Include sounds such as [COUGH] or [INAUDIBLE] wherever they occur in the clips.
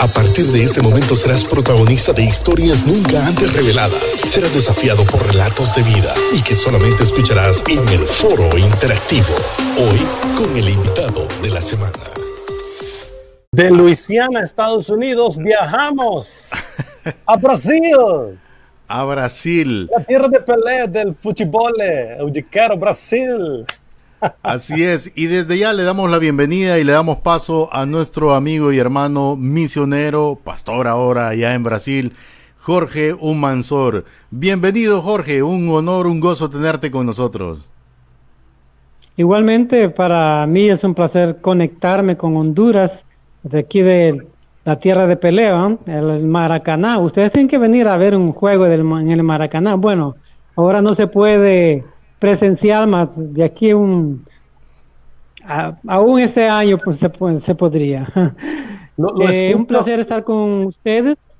A partir de este momento serás protagonista de historias nunca antes reveladas. Serás desafiado por relatos de vida y que solamente escucharás en el foro interactivo. Hoy con el invitado de la semana. De Luisiana, Estados Unidos, viajamos [LAUGHS] a Brasil. A Brasil. La tierra de pelea del fútbol, el Brasil. Así es, y desde ya le damos la bienvenida y le damos paso a nuestro amigo y hermano misionero, pastor ahora allá en Brasil, Jorge Humansor. Bienvenido Jorge, un honor, un gozo tenerte con nosotros. Igualmente para mí es un placer conectarme con Honduras, de aquí de la tierra de pelea, el Maracaná. Ustedes tienen que venir a ver un juego del, en el Maracaná. Bueno, ahora no se puede presencial más de aquí un aún este año pues se, se podría. [LAUGHS] Eh, un placer estar con ustedes.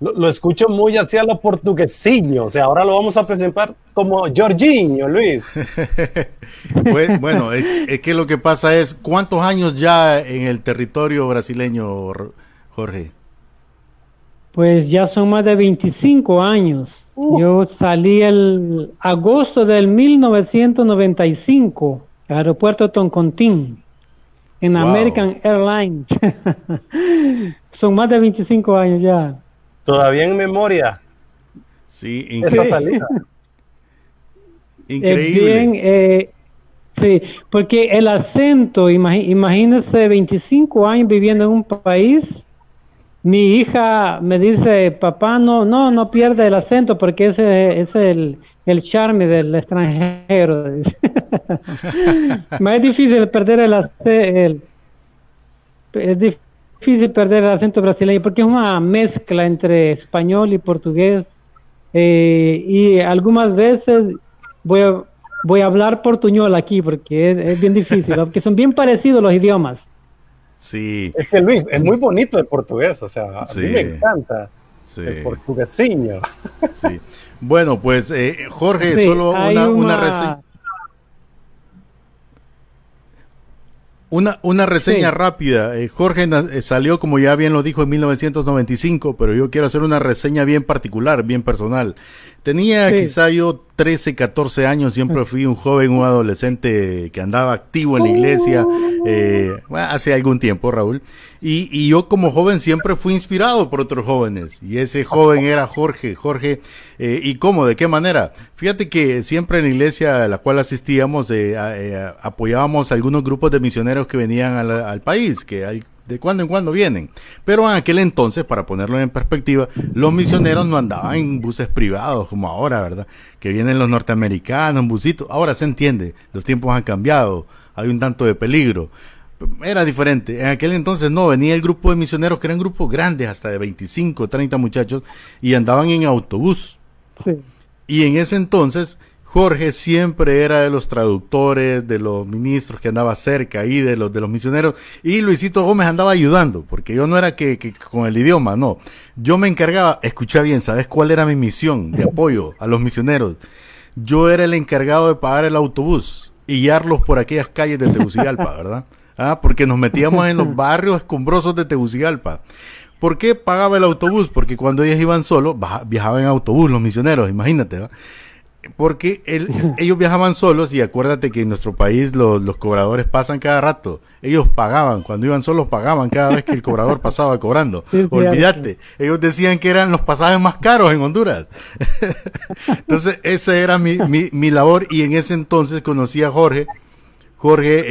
Lo, escucho muy hacia lo portuguesillo o sea ahora lo vamos a presentar como Jorginho Luis. [LAUGHS] Pues, bueno es, que lo que pasa es cuántos años ya en el territorio brasileño Jorge pues ya son más de 25 años Uh. Yo salí el agosto del 1995, aeropuerto Toncontín, en American Airlines. [LAUGHS] Son más de 25 años ya. Todavía en memoria. Sí, [LAUGHS] increíble. increíble. Eh, sí, porque el acento, imagínese 25 años viviendo en un país mi hija me dice, papá, no, no, no pierde el acento porque ese es el, el charme del extranjero. [LAUGHS] [LAUGHS] es difícil perder el, el, es difícil perder el acento brasileño porque es una mezcla entre español y portugués eh, y algunas veces voy a, voy a hablar portuñol aquí porque es, es bien difícil, [LAUGHS] porque son bien parecidos los idiomas. Sí. Es que Luis, es muy bonito el portugués, o sea, a mí me encanta el portuguesiño. Sí. Bueno, pues eh, Jorge, solo una, una, reseña. Una, una reseña rápida. Eh, Jorge eh, salió, como ya bien lo dijo, en 1995, pero yo quiero hacer una reseña bien particular, bien personal. Tenía quizá yo 13, 14 años, siempre fui un joven, un adolescente que andaba activo en la iglesia eh, hace algún tiempo, Raúl. Y, y, yo como joven siempre fui inspirado por otros jóvenes. Y ese joven era Jorge. Jorge, eh, ¿y cómo? ¿De qué manera? Fíjate que siempre en la iglesia a la cual asistíamos eh, eh apoyábamos a algunos grupos de misioneros que venían al, al país, que hay de cuando en cuando vienen. Pero en aquel entonces, para ponerlo en perspectiva, los misioneros no andaban en buses privados como ahora, ¿verdad? Que vienen los norteamericanos en busitos. Ahora se entiende, los tiempos han cambiado, hay un tanto de peligro. Era diferente. En aquel entonces no, venía el grupo de misioneros que eran grupos grandes, hasta de 25, 30 muchachos, y andaban en autobús. Y en ese entonces Jorge siempre era de los traductores, de los ministros que andaba cerca ahí, de los, de los misioneros, y Luisito Gómez andaba ayudando, porque yo no era que, con el idioma, no. Yo me encargaba, escucha bien, ¿sabes cuál era mi misión de apoyo a los misioneros? Yo era el encargado de pagar el autobús y guiarlos por aquellas calles de Tegucigalpa, [LAUGHS] ¿verdad? Ah, porque nos metíamos en los [LAUGHS] barrios escombrosos de Tegucigalpa. ¿Por qué pagaba el autobús? Porque cuando ellos iban solos, viajaban en autobús los misioneros, imagínate, ¿verdad? porque ellos viajaban solos y acuérdate que en nuestro país los, cobradores pasan cada rato. Ellos pagaban, cuando iban solos pagaban cada vez que el cobrador [LAUGHS] pasaba cobrando. Olvídate, ellos decían que eran los pasajes más caros en Honduras. [LAUGHS] entonces, esa era mi, mi, labor y en ese entonces conocí a Jorge. Jorge, eh,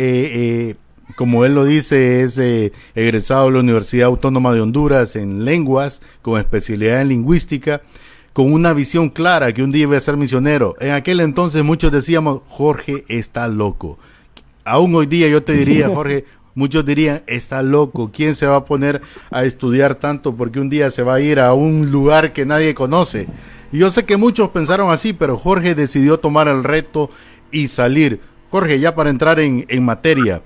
eh, como él lo dice, es eh, egresado de la Universidad Autónoma de Honduras en lenguas, con especialidad en lingüística con una visión clara que un día iba a ser misionero. En aquel entonces muchos decíamos, Jorge está loco. Aún hoy día yo te diría, [LAUGHS] Jorge, muchos dirían, está loco, ¿quién se va a poner a estudiar tanto porque un día se va a ir a un lugar que nadie conoce? Y yo sé que muchos pensaron así, pero Jorge decidió tomar el reto y salir. Jorge, ya para entrar en, materia,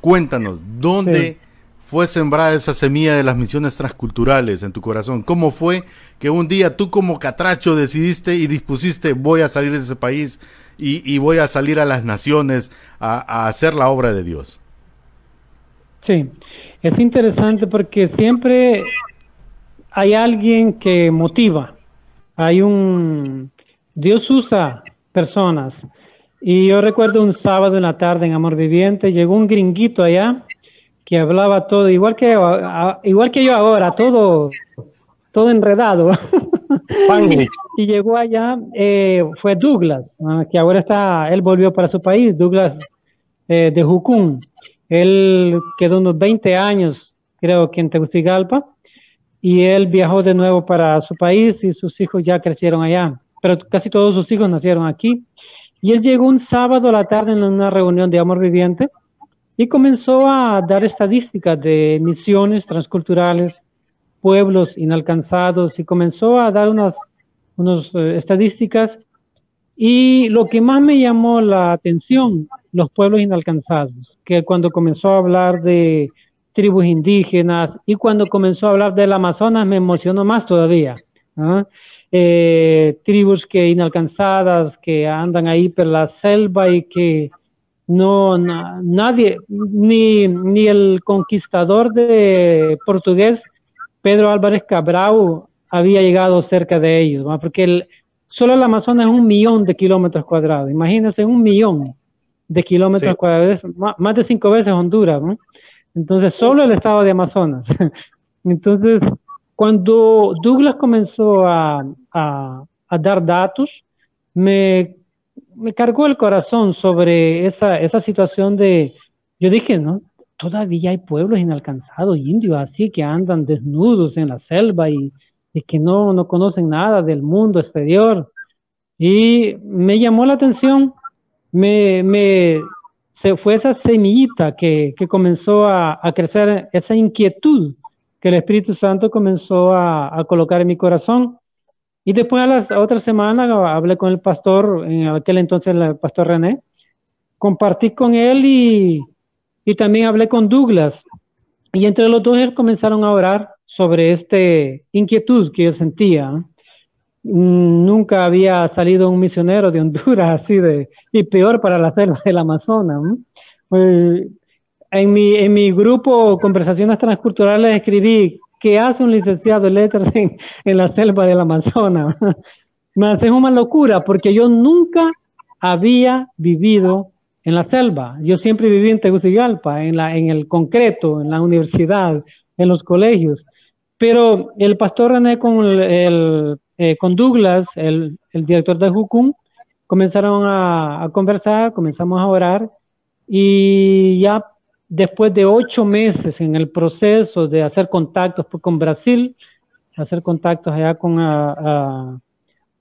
cuéntanos, ¿dónde fue sembrada esa semilla de las misiones transculturales en tu corazón? ¿Cómo fue que un día tú como catracho decidiste y dispusiste voy a salir de ese país y, voy a salir a las naciones a, hacer la obra de Dios? Sí, Es interesante porque siempre hay alguien que motiva. Hay un... Dios usa personas. Y yo recuerdo un sábado en la tarde en Amor Viviente, llegó un gringuito allá que hablaba todo, igual que, igual que yo ahora, todo, todo enredado. [LAUGHS] y llegó allá, eh, fue Douglas, que ahora está, él volvió para su país, Douglas eh, de Jucún. Él quedó unos 20 años, creo que en Tegucigalpa, y él viajó de nuevo para su país y sus hijos ya crecieron allá, pero casi todos sus hijos nacieron aquí. Y él llegó un sábado a la tarde en una reunión de Amor Viviente y comenzó a dar estadísticas de misiones transculturales, pueblos inalcanzados y comenzó a dar unas, unas eh, estadísticas. Y lo que más me llamó la atención, los pueblos inalcanzados, que cuando comenzó a hablar de tribus indígenas y cuando comenzó a hablar del Amazonas me emocionó más todavía. Eh, tribus que inalcanzadas, que andan ahí por la selva y que no, nadie, ni, ni el conquistador de portugués, Pedro Álvarez Cabral, había llegado cerca de ellos, porque el, solo el Amazonas es un millón de kilómetros cuadrados, imagínense un millón de kilómetros cuadrados, más, de cinco veces Honduras, entonces solo el estado de Amazonas. [LAUGHS] Entonces, cuando Douglas comenzó a, dar datos, me, cargó el corazón sobre esa, situación de, yo dije, no, todavía hay pueblos inalcanzados, indios así que andan desnudos en la selva y, que no, no conocen nada del mundo exterior. Y me llamó la atención, me, me se fue esa semillita que, que comenzó a, a, crecer, esa inquietud que el Espíritu Santo comenzó a, colocar en mi corazón. Y después a las otra semana hablé con el pastor, en aquel entonces el pastor René, compartí con él y, y también hablé con Douglas. Y entre los dos comenzaron a orar sobre esta inquietud que yo sentía. Mm, nunca había salido un misionero de Honduras [LAUGHS] así de, y peor para la selva del Amazonas. Pues, en mi, en mi grupo Conversaciones Transculturales escribí ¿qué hace un licenciado en letras en, la selva del Amazonas? [LAUGHS] Me hace una locura porque yo nunca había vivido en la selva. Yo siempre viví en Tegucigalpa, en, el concreto, en la universidad, en los colegios. Pero el pastor René con, eh, Douglas, el, el, director de Jucum, comenzaron a, a conversar, comenzamos a orar y ya después de ocho meses en el proceso de hacer contactos con Brasil, hacer contactos allá con ah, ah,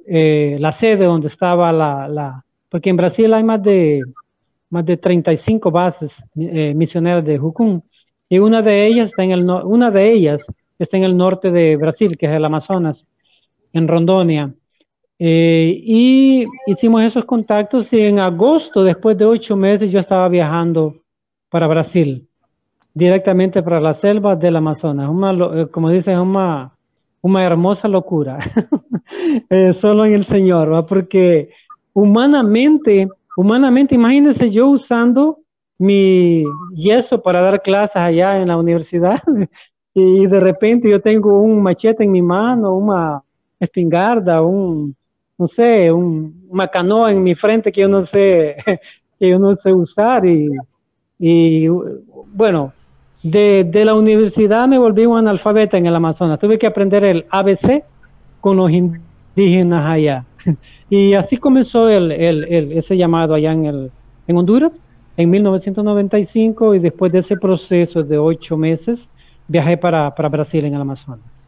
eh, la sede donde estaba la, porque en Brasil hay más de más de 35 bases eh, misioneras de Jucum y una de ellas está en el una de ellas está en el norte de Brasil, que es el Amazonas, en Rondonia. Eh, y hicimos esos contactos y en agosto, después de ocho meses, yo estaba viajando para Brasil, directamente para la selva del Amazonas. Eh, como dice, una, una hermosa locura, [LAUGHS] eh, solo en el Señor, porque humanamente, humanamente, imagínense yo usando mi yeso para dar clases allá en la universidad [LAUGHS] y de repente yo tengo un machete en mi mano, una espingarda, un, no sé, un, una canoa en mi frente que yo no sé, [LAUGHS] que yo no sé usar y y bueno, de, la universidad me volví un analfabeta en el Amazonas. Tuve que aprender el ABC con los indígenas allá. [LAUGHS] Y así comenzó el, ese llamado allá en, el, en Honduras en 1995 y después de ese proceso de ocho meses viajé para, Brasil en el Amazonas.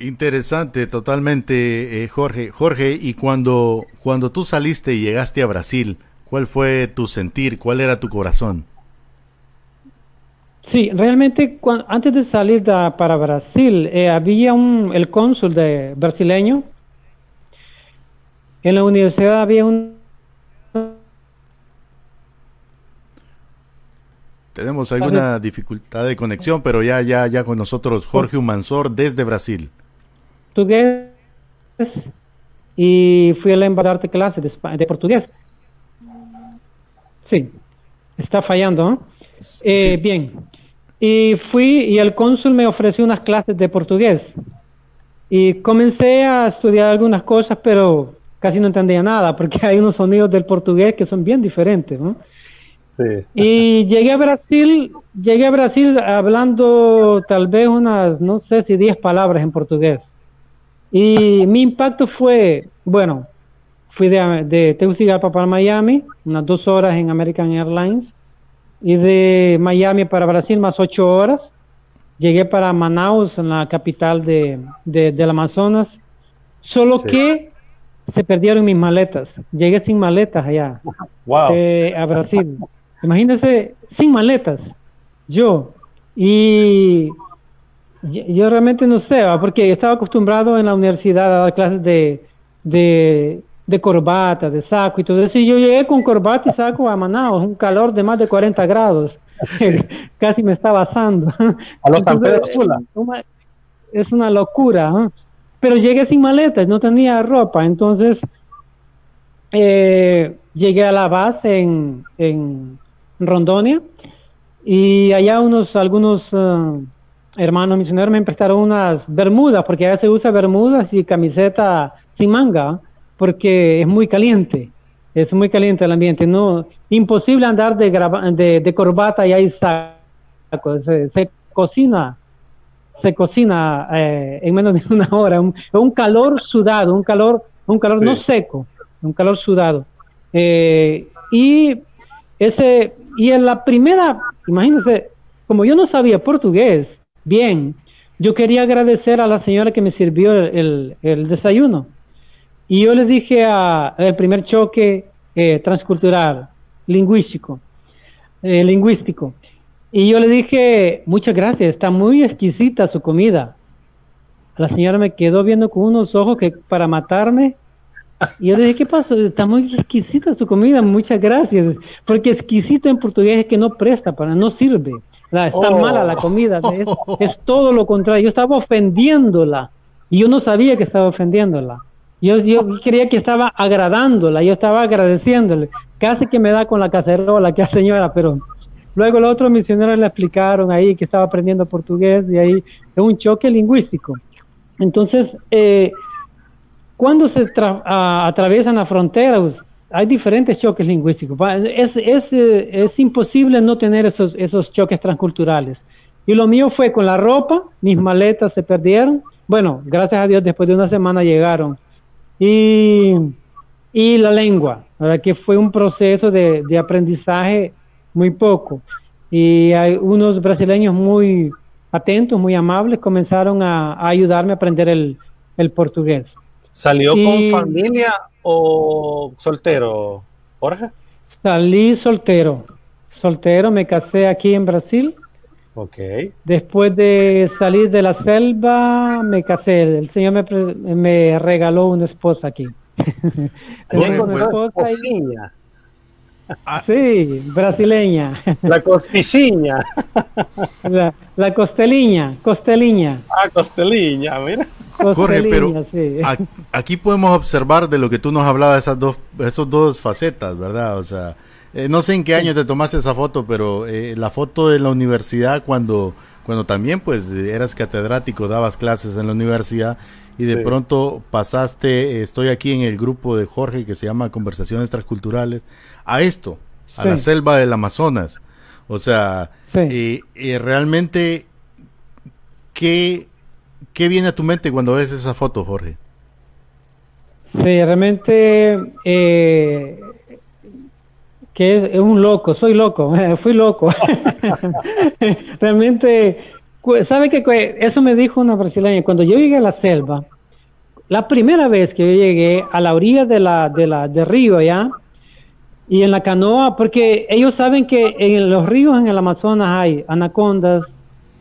Interesante, totalmente, eh, Jorge. Jorge, y cuando, cuando tú saliste y llegaste a Brasil, ¿Cuál fue tu sentir? ¿Cuál era tu corazón? Sí, realmente antes de salir para Brasil, eh, había un, el cónsul de brasileño. En la universidad había un... Tenemos alguna dificultad de conexión, pero ya, ya, ya con nosotros Jorge Humansor desde Brasil. Portugués y fui a la embajada de clases de portugués. Sí, está fallando. Eh, bien. Y fui y el cónsul me ofreció unas clases de portugués. Y comencé a estudiar algunas cosas, pero casi no entendía nada, porque [LAUGHS] hay unos sonidos del portugués que son bien diferentes, ¿no? Sí. Y llegué a Brasil, llegué a Brasil hablando tal vez unas, no sé si 10 palabras en portugués. Y mi impacto fue, bueno, fui de, de Tegucigalpa para Miami, unas dos horas en American Airlines, y de Miami para Brasil más ocho horas. Llegué para Manaus, en la capital de, del Amazonas, solo que se perdieron mis maletas. Llegué sin maletas allá eh, a Brasil. Imagínense, sin maletas, yo. Y yo realmente no sé, porque estaba acostumbrado en la universidad a dar clases de, de, corbata, de saco y todo eso. Y yo llegué con corbata y saco a Manaus, un calor de más de 40 grados. [LAUGHS] Casi me estaba asando. A los Es una locura. Pero llegué sin maletas, no tenía ropa. Entonces eh, llegué a la base en, en Rondonia y allá unos, algunos... Uh, hermano misionero me prestaron unas bermudas, porque allá se usa bermudas y camiseta sin manga, porque es muy caliente, es muy caliente el ambiente, no, imposible andar de, de, de corbata y ahí saco, se, cocina, se cocina eh, en menos de una hora, un, un, calor sudado, un calor, un calor no seco, un calor sudado. Eh, y ese, y en la primera, imagínense, como yo no sabía portugués, Bien, yo quería agradecer a la señora que me sirvió el, desayuno. Y yo le dije al primer choque eh, transcultural, lingüístico, eh, lingüístico. Y yo le dije, muchas gracias, está muy exquisita su comida. La señora me quedó viendo con unos ojos que para matarme. Y yo le dije, ¿qué pasó? Está muy exquisita su comida, muchas gracias. Porque exquisito en portugués es que no presta para, no sirve está oh. mala la comida, es, todo lo contrario. Yo estaba ofendiéndola y yo no sabía que estaba ofendiéndola. Yo, yo creía que estaba agradándola, yo estaba agradeciéndole. Casi que me da con la cacerola, que señora, pero luego los otros misioneros le explicaron ahí que estaba aprendiendo portugués y ahí es un choque lingüístico. Entonces, eh, cuando se atraviesan la frontera, hay diferentes choques lingüísticos. Es, es, eh, es, imposible no tener esos, esos choques transculturales. Y lo mío fue con la ropa, mis maletas se perdieron. Bueno, gracias a Dios, después de una semana llegaron. Y, y la lengua, ¿verdad? que fue un proceso de, de, aprendizaje muy poco. Y hay unos brasileños muy atentos, muy amables, comenzaron a, a ayudarme a aprender el, el portugués. ¿Salió con familia o soltero, Jorge? Salí soltero. Soltero, me casé aquí en Brasil. Ok. Después de salir de la selva, me casé. El Señor me, me regaló una esposa aquí. [LAUGHS] Tengo una esposa Ah. Sí, brasileña. La costiciña. [LAUGHS] La, la costeliña, costeliña. Ah, costeliña, mira. Jorge, pero aquí podemos observar de lo que tú nos hablabas, esas dos, esos dos facetas, ¿verdad? O sea, eh, no sé en qué año te tomaste esa foto, pero eh, la foto de la universidad cuando, cuando también pues eras catedrático, dabas clases en la universidad y de pronto pasaste, estoy aquí en el grupo de Jorge que se llama Conversaciones Transculturales, a esto, a la selva del Amazonas. O sea, realmente, ¿qué, ¿qué viene a tu mente cuando ves esa foto, Jorge? Sí, realmente eh, que es, un loco, soy loco, [LAUGHS] fui loco. [LAUGHS] realmente ¿Sabe que eso me dijo una brasileña? Cuando yo llegué a la selva, la primera vez que yo llegué a la orilla de la, de la, del río allá, y en la canoa, porque ellos saben que en los ríos en el Amazonas hay anacondas,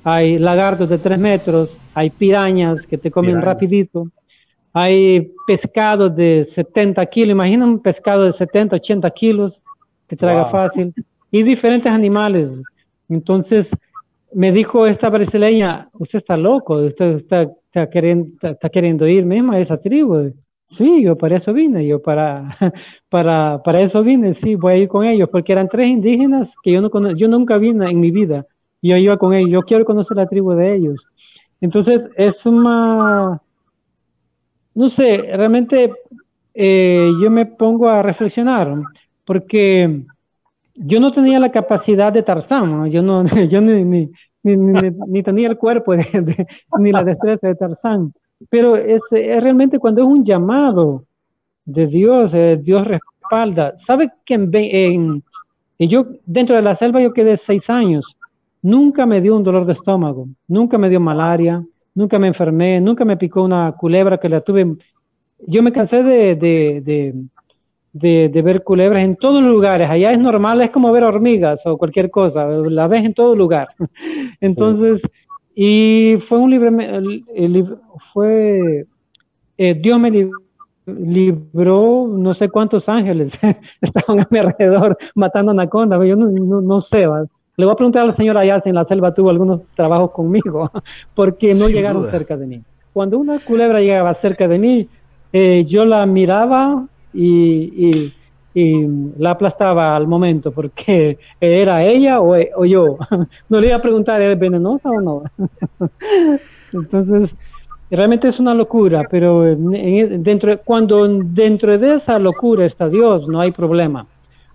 hay lagartos de tres metros, hay pirañas que te comen rapidito, hay pescados de 70 kilos, imagina un pescado de 70, 80 kilos que traga fácil, y diferentes animales. Entonces, me dijo esta brasileña, usted está loco, usted está, queriendo, está, queriendo ir mismo a esa tribu. Sí, yo para eso vine, yo para, [LAUGHS] para, para eso vine, sí, voy a ir con ellos, porque eran tres indígenas que yo, no yo nunca vine en mi vida. Yo iba con ellos, yo quiero conocer la tribu de ellos. Entonces, es una, no sé, realmente eh, yo me pongo a reflexionar, porque yo no tenía la capacidad de Tarzán, yo, no, [LAUGHS] yo ni, ni, ni, tenía el cuerpo ni la destreza de Tarzán. Pero es, realmente cuando es un llamado de Dios, eh, Dios respalda. ¿Sabe que en, yo dentro de la selva yo quedé seis años? Nunca me dio un dolor de estómago, nunca me dio malaria, nunca me enfermé, nunca me picó una culebra que la tuve. Yo me cansé de, de, de, de, ver culebras en todos los lugares. Allá es normal, es como ver hormigas o cualquier cosa, la ves en todo lugar. [LAUGHS] Entonces, y fue un libre, fue, eh, Dios me libró, no sé cuántos ángeles [LAUGHS] estaban a mi alrededor matando anacondas, yo no, no, sé, le voy a preguntar a la señora allá si en la selva tuvo algunos trabajos conmigo, [LAUGHS] porque no llegaron cerca de mí. Cuando una culebra llegaba cerca de mí, eh, yo la miraba y y la aplastaba al momento porque era ella o, yo. [LAUGHS] No le iba a preguntar, ¿es venenosa o no? [LAUGHS] Entonces, realmente es una locura, pero dentro, cuando dentro de esa locura está Dios, no hay problema.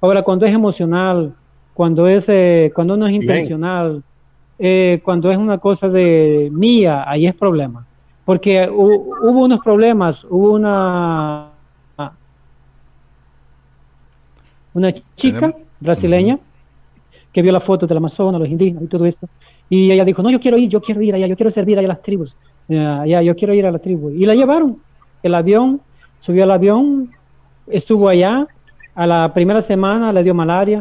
Ahora, cuando es emocional, cuando, es, eh, cuando no es intencional, eh, cuando es una cosa de mía, ahí es problema. Porque hubo unos problemas, hubo una una chica brasileña que vio la foto del Amazonas, los indígenas y todo eso. Y ella dijo, no, yo quiero ir, yo quiero ir allá, yo quiero servir allá a las tribus. ya yo quiero ir a la tribu. Y la llevaron. El avión, subió al avión, estuvo allá. A la primera semana le dio malaria,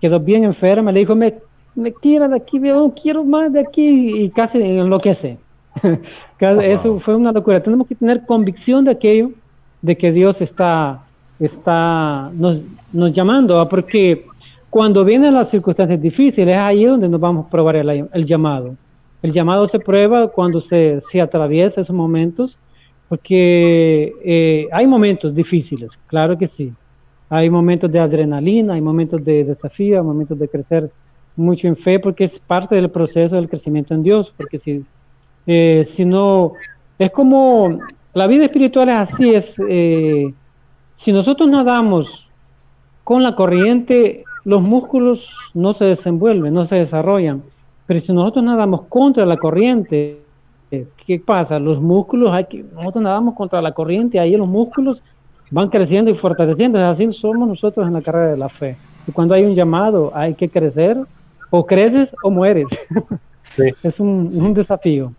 quedó bien enferma. Le dijo, me, me quiero de aquí, no quiero más de aquí. Y casi enloquece. [LAUGHS] Eso fue una locura. Tenemos que tener convicción de aquello, de que Dios está está nos, nos llamando, porque cuando vienen las circunstancias difíciles, es ahí donde nos vamos a probar el, el llamado. El llamado se prueba cuando se, se atraviesa esos momentos, porque eh, hay momentos difíciles, claro que sí. Hay momentos de adrenalina, hay momentos de desafío, hay momentos de crecer mucho en fe, porque es parte del proceso del crecimiento en Dios, porque si, eh, si no, es como, la vida espiritual es así, es... Eh, si nosotros nadamos con la corriente, los músculos no se desenvuelven, no se desarrollan. Pero si nosotros nadamos contra la corriente, ¿qué pasa? Los músculos, hay que, nosotros nadamos contra la corriente, ahí los músculos van creciendo y fortaleciendo. Así somos nosotros en la carrera de la fe. Y cuando hay un llamado, hay que crecer, o creces o mueres. [LAUGHS] es un desafío.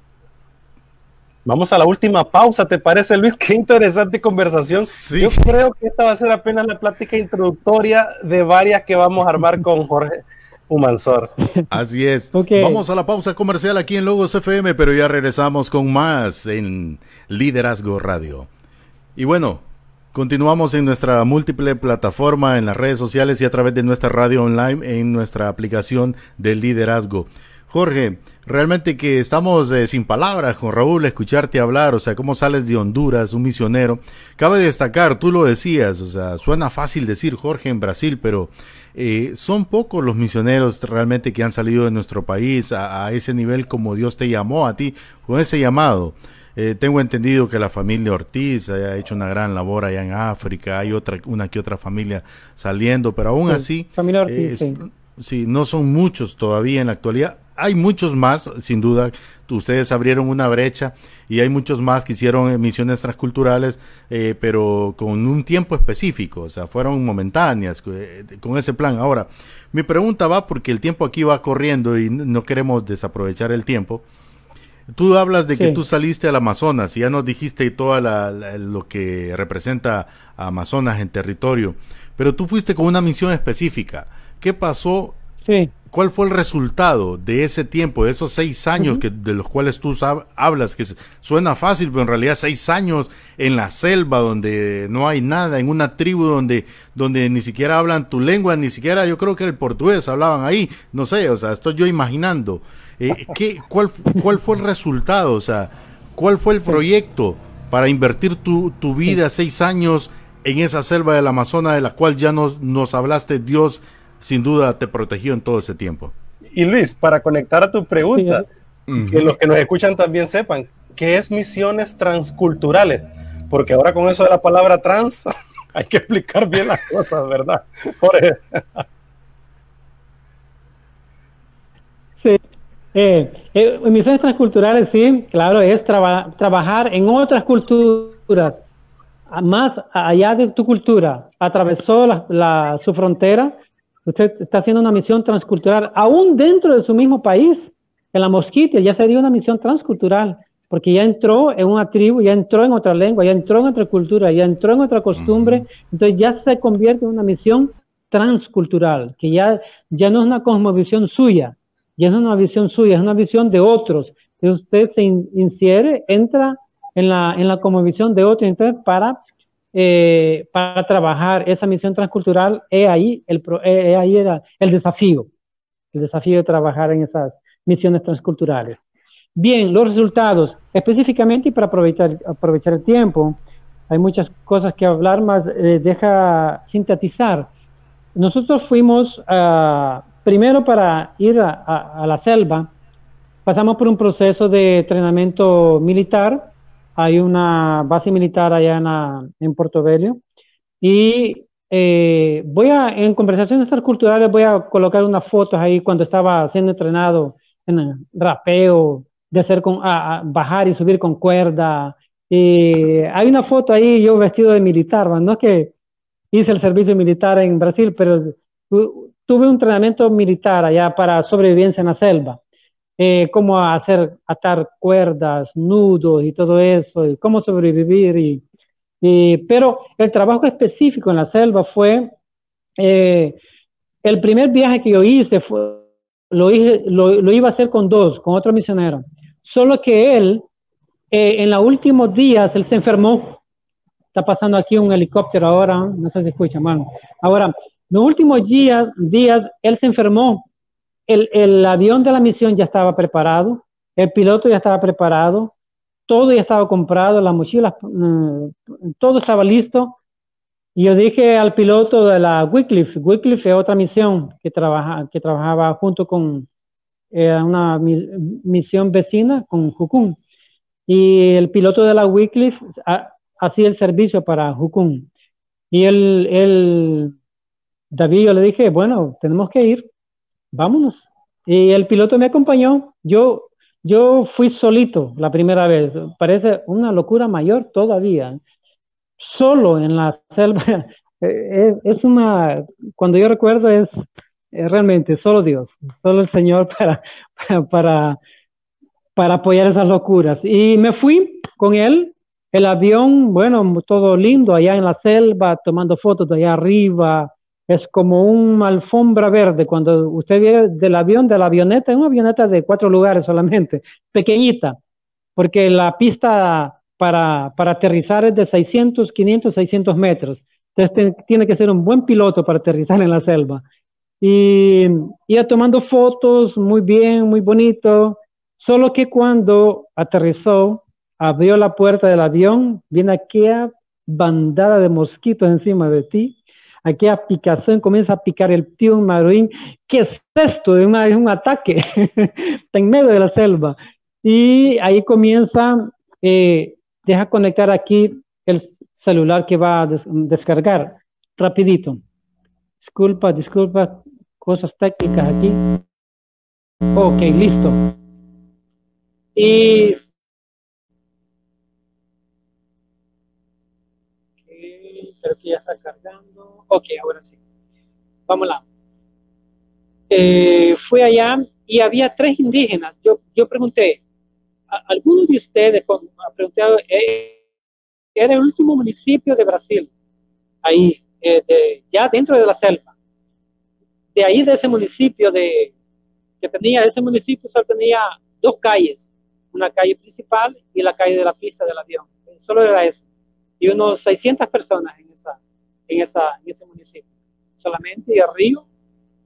Vamos a la última pausa, ¿te parece Luis? [LAUGHS] Qué interesante conversación. Yo creo que esta va a ser apenas la plática introductoria de varias que vamos a armar con Jorge Humansor. Así es. Vamos a la pausa comercial aquí en Logos FM, pero ya regresamos con más en Liderazgo Radio. Y bueno, continuamos en nuestra múltiple plataforma en las redes sociales y a través de nuestra radio online en nuestra aplicación de liderazgo. Jorge, realmente que estamos eh, sin palabras con Raúl, escucharte hablar, o sea, cómo sales de Honduras, un misionero. Cabe destacar, tú lo decías, o sea, suena fácil decir Jorge en Brasil, pero eh, son pocos los misioneros realmente que han salido de nuestro país a, ese nivel como Dios te llamó a ti, con ese llamado. Eh, tengo entendido que la familia Ortiz ha hecho una gran labor allá en África, hay otra, una que otra familia saliendo, pero aún así, familia Ortiz, sí. sí, no son muchos todavía en la actualidad hay muchos más, sin duda, ustedes abrieron una brecha y hay muchos más que hicieron misiones transculturales, eh, pero con un tiempo específico, o sea, fueron momentáneas eh, con ese plan. Ahora, mi pregunta va porque el tiempo aquí va corriendo y no queremos desaprovechar el tiempo. Tú hablas de que tú saliste al Amazonas y ya nos dijiste todo lo que representa a Amazonas en territorio, pero tú fuiste con una misión específica. ¿Qué pasó Sí. ¿Cuál fue el resultado de ese tiempo, de esos seis años que, de los cuales tú hablas? Que suena fácil, pero en realidad seis años en la selva donde no hay nada, en una tribu donde, donde ni siquiera hablan tu lengua, ni siquiera yo creo que el portugués hablaban ahí, no sé, o sea, estoy yo imaginando. Eh, ¿qué, cuál, ¿Cuál fue el resultado? O sea, ¿cuál fue el proyecto? para invertir tu, tu vida, seis años en esa selva del Amazonas de la cual ya nos, nos hablaste, Dios sin duda te protegió en todo ese tiempo. Y Luis, para conectar a tu pregunta, que los que nos escuchan también sepan, ¿qué es misiones transculturales? Porque ahora con eso de la palabra trans [LAUGHS] hay que explicar bien las cosas, ¿verdad? Jorge. Sí. Eh, eh, misiones transculturales, sí, claro, es trabajar en otras culturas, más allá de tu cultura, atravesó la, su frontera, usted está haciendo una misión transcultural, aún dentro de su mismo país, en la mosquita, ya sería una misión transcultural, porque ya entró en una tribu, ya entró en otra lengua, ya entró en otra cultura, ya entró en otra costumbre, entonces ya se convierte en una misión transcultural, que ya, ya no es una cosmovisión suya, ya no es una visión suya, es una visión de otros. Entonces usted se insiere, entra en la, en la cosmovisión de otros, entonces para, eh, para trabajar esa misión transcultural, es ahí, el, es ahí era el desafío, el desafío de trabajar en esas misiones transculturales. Bien, los resultados, específicamente y para aprovechar, aprovechar el tiempo, hay muchas cosas que hablar, más eh, deja sintetizar. Nosotros fuimos a primero para ir a, la selva, pasamos por un proceso de entrenamiento militar. Hay una base militar allá en, en Puerto Bello. Y eh, voy a, en conversaciones culturales, voy a colocar unas fotos ahí cuando estaba siendo entrenado en rapeo, de hacer con, a, bajar y subir con cuerda. Y hay una foto ahí, yo vestido de militar, no es que hice el servicio militar en Brasil, pero tuve un entrenamiento militar allá para sobrevivencia en la selva, eh, cómo hacer, atar cuerdas, nudos y todo eso, y cómo sobrevivir. Y, pero el trabajo específico en la selva fue, eh, el primer viaje que yo hice, fue, lo, lo, iba a hacer con dos, con otro misionero, solo que él, eh, en los últimos días, él se enfermó. Está pasando aquí un helicóptero ahora, no sé si escucha, mano. Ahora, los últimos días, días él se enfermó. El, el, avión de la misión ya estaba preparado, el piloto ya estaba preparado, todo ya estaba comprado, las mochilas, mm, todo estaba listo. Y yo dije al piloto de la Wycliffe, Wycliffe es otra misión que, trabaja, que trabajaba junto con eh, una misión vecina, con Jukun. Y el piloto de la Wycliffe hacía el servicio para Jukun. Y él, él David, yo le dije, bueno, tenemos que ir, vámonos. Y el piloto me acompañó. Yo, yo fui solito la primera vez. Parece una locura mayor todavía. Solo en la selva. [LAUGHS] Es, es una, cuando yo recuerdo es, realmente solo Dios, solo el Señor [LAUGHS] para, para, para apoyar esas locuras. Y me fui con él. El avión, bueno, todo lindo allá en la selva, tomando fotos de allá arriba, es como una alfombra verde. Cuando usted viene del avión, de la avioneta, es una avioneta de cuatro lugares solamente, pequeñita, porque la pista para, para aterrizar es de 600, 500, 600 metros. Entonces tiene que ser un buen piloto para aterrizar en la selva. Y iba tomando fotos muy bien, muy bonito. Solo que cuando aterrizó, abrió la puerta del avión, viene aquella bandada de mosquitos encima de ti aquella picación comienza a picar el tío maruín. ¿Qué es esto? Es, un ataque. Está [LAUGHS] en medio de la selva. Y ahí comienza, eh, deja conectar aquí el celular que va a descargar. Rapidito. Disculpa, disculpa, cosas técnicas aquí. Ok, listo. Y creo que ya está cargando. Ok, ahora sí. Vamos Eh, fui allá y había tres indígenas. Yo, yo pregunté, ¿alguno de ustedes, pregunté, eh, era el último municipio de Brasil, ahí, eh, ya dentro de la selva. De ahí, de ese municipio, de, que tenía, ese municipio solo tenía dos calles, una calle principal y la calle de la pista del avión. Solo era eso. Y unos 600 personas en en, esa, en ese municipio, solamente el río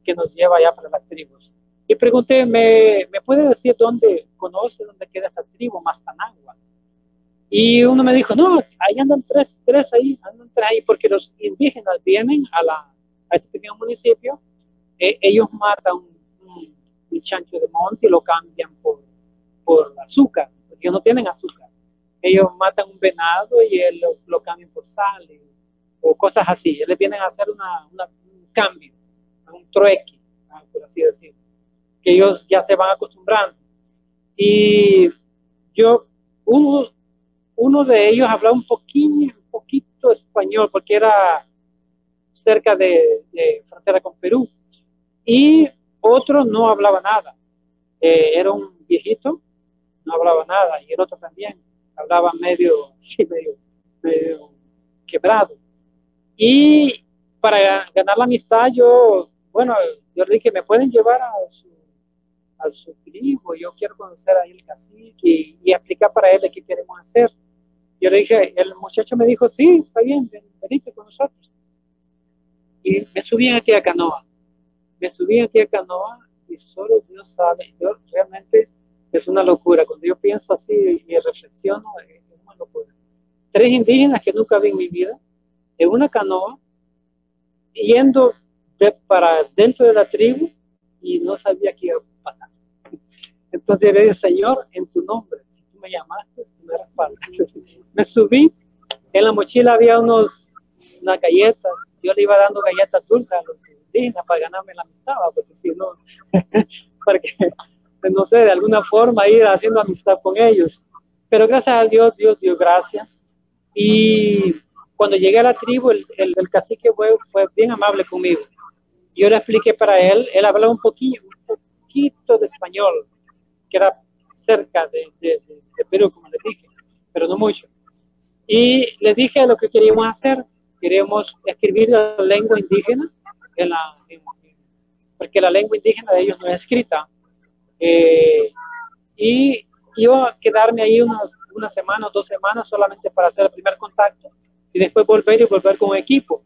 que nos lleva allá para las tribus. Y pregunté, ¿me, ¿me puede decir dónde conoce, dónde queda esta tribu, Mastanagua? Y uno me dijo, no, ahí andan tres, tres ahí, andan tres ahí, porque los indígenas vienen a, la, a ese pequeño municipio, eh, ellos matan un, chancho de monte y lo cambian por, por azúcar, porque ellos no tienen azúcar. Ellos matan un venado y él lo, cambian por sal o cosas así. Ellos vienen a hacer una, un cambio, un trueque, por así decirlo, que ellos ya se van acostumbrando. Y yo, uno, uno de ellos hablaba un poquito, un poquito español, porque era cerca de, frontera con Perú, y otro no hablaba nada. Eh, era un viejito, no hablaba nada, y el otro también hablaba medio, [LAUGHS] sí, medio, medio quebrado. Y para ganar la amistad, yo, bueno, yo le dije, ¿me pueden llevar a su a su tribu, yo quiero conocer a el cacique y, explicar para él qué queremos hacer. Yo le dije, el muchacho me dijo, sí, está bien, venite con nosotros. Y me subí a canoa, me subí aquí a canoa y solo Dios sabe, yo realmente es una locura. Cuando yo pienso así y reflexiono, es una locura. Tres indígenas que nunca vi en mi vida, en una canoa, yendo para dentro de la tribu y no sabía qué iba a pasar. Entonces le dije, Señor, en tu nombre, si tú me llamaste, tú me respaldas. me subí, en la mochila había unos, unas galletas, yo le iba dando galletas dulces a los indígenas para ganarme la amistad, porque si no, [LAUGHS] para que, no sé, de alguna forma ir haciendo amistad con ellos. Pero gracias a Dios, Dios dio gracia. Y cuando llegué a la tribu, el, el, el cacique fue, fue bien amable conmigo yo le expliqué para él, él hablaba un poquito, un poquito de español, que era cerca de, de, Perú, como les dije, pero no mucho. Y le dije lo que queríamos hacer, queríamos escribir la lengua indígena, en la, porque la lengua indígena de ellos no es escrita. Eh, y iba a quedarme ahí unas, una semana o dos semanas solamente para hacer el primer contacto y después volver y volver con equipo.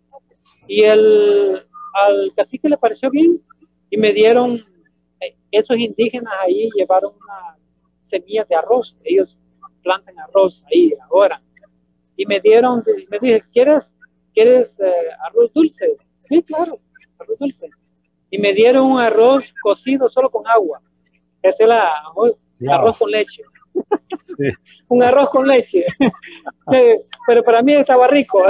Y el, al cacique le pareció bien y me dieron, eh, esos indígenas ahí llevaron una semilla de arroz, ellos plantan arroz ahí ahora. Y me dieron, me dije, ¿quieres, quieres eh, arroz dulce? Sí, claro, arroz dulce. Y me dieron un arroz cocido solo con agua. Ese era arroz con leche. Un arroz con leche. [LAUGHS] Pero para mí estaba rico.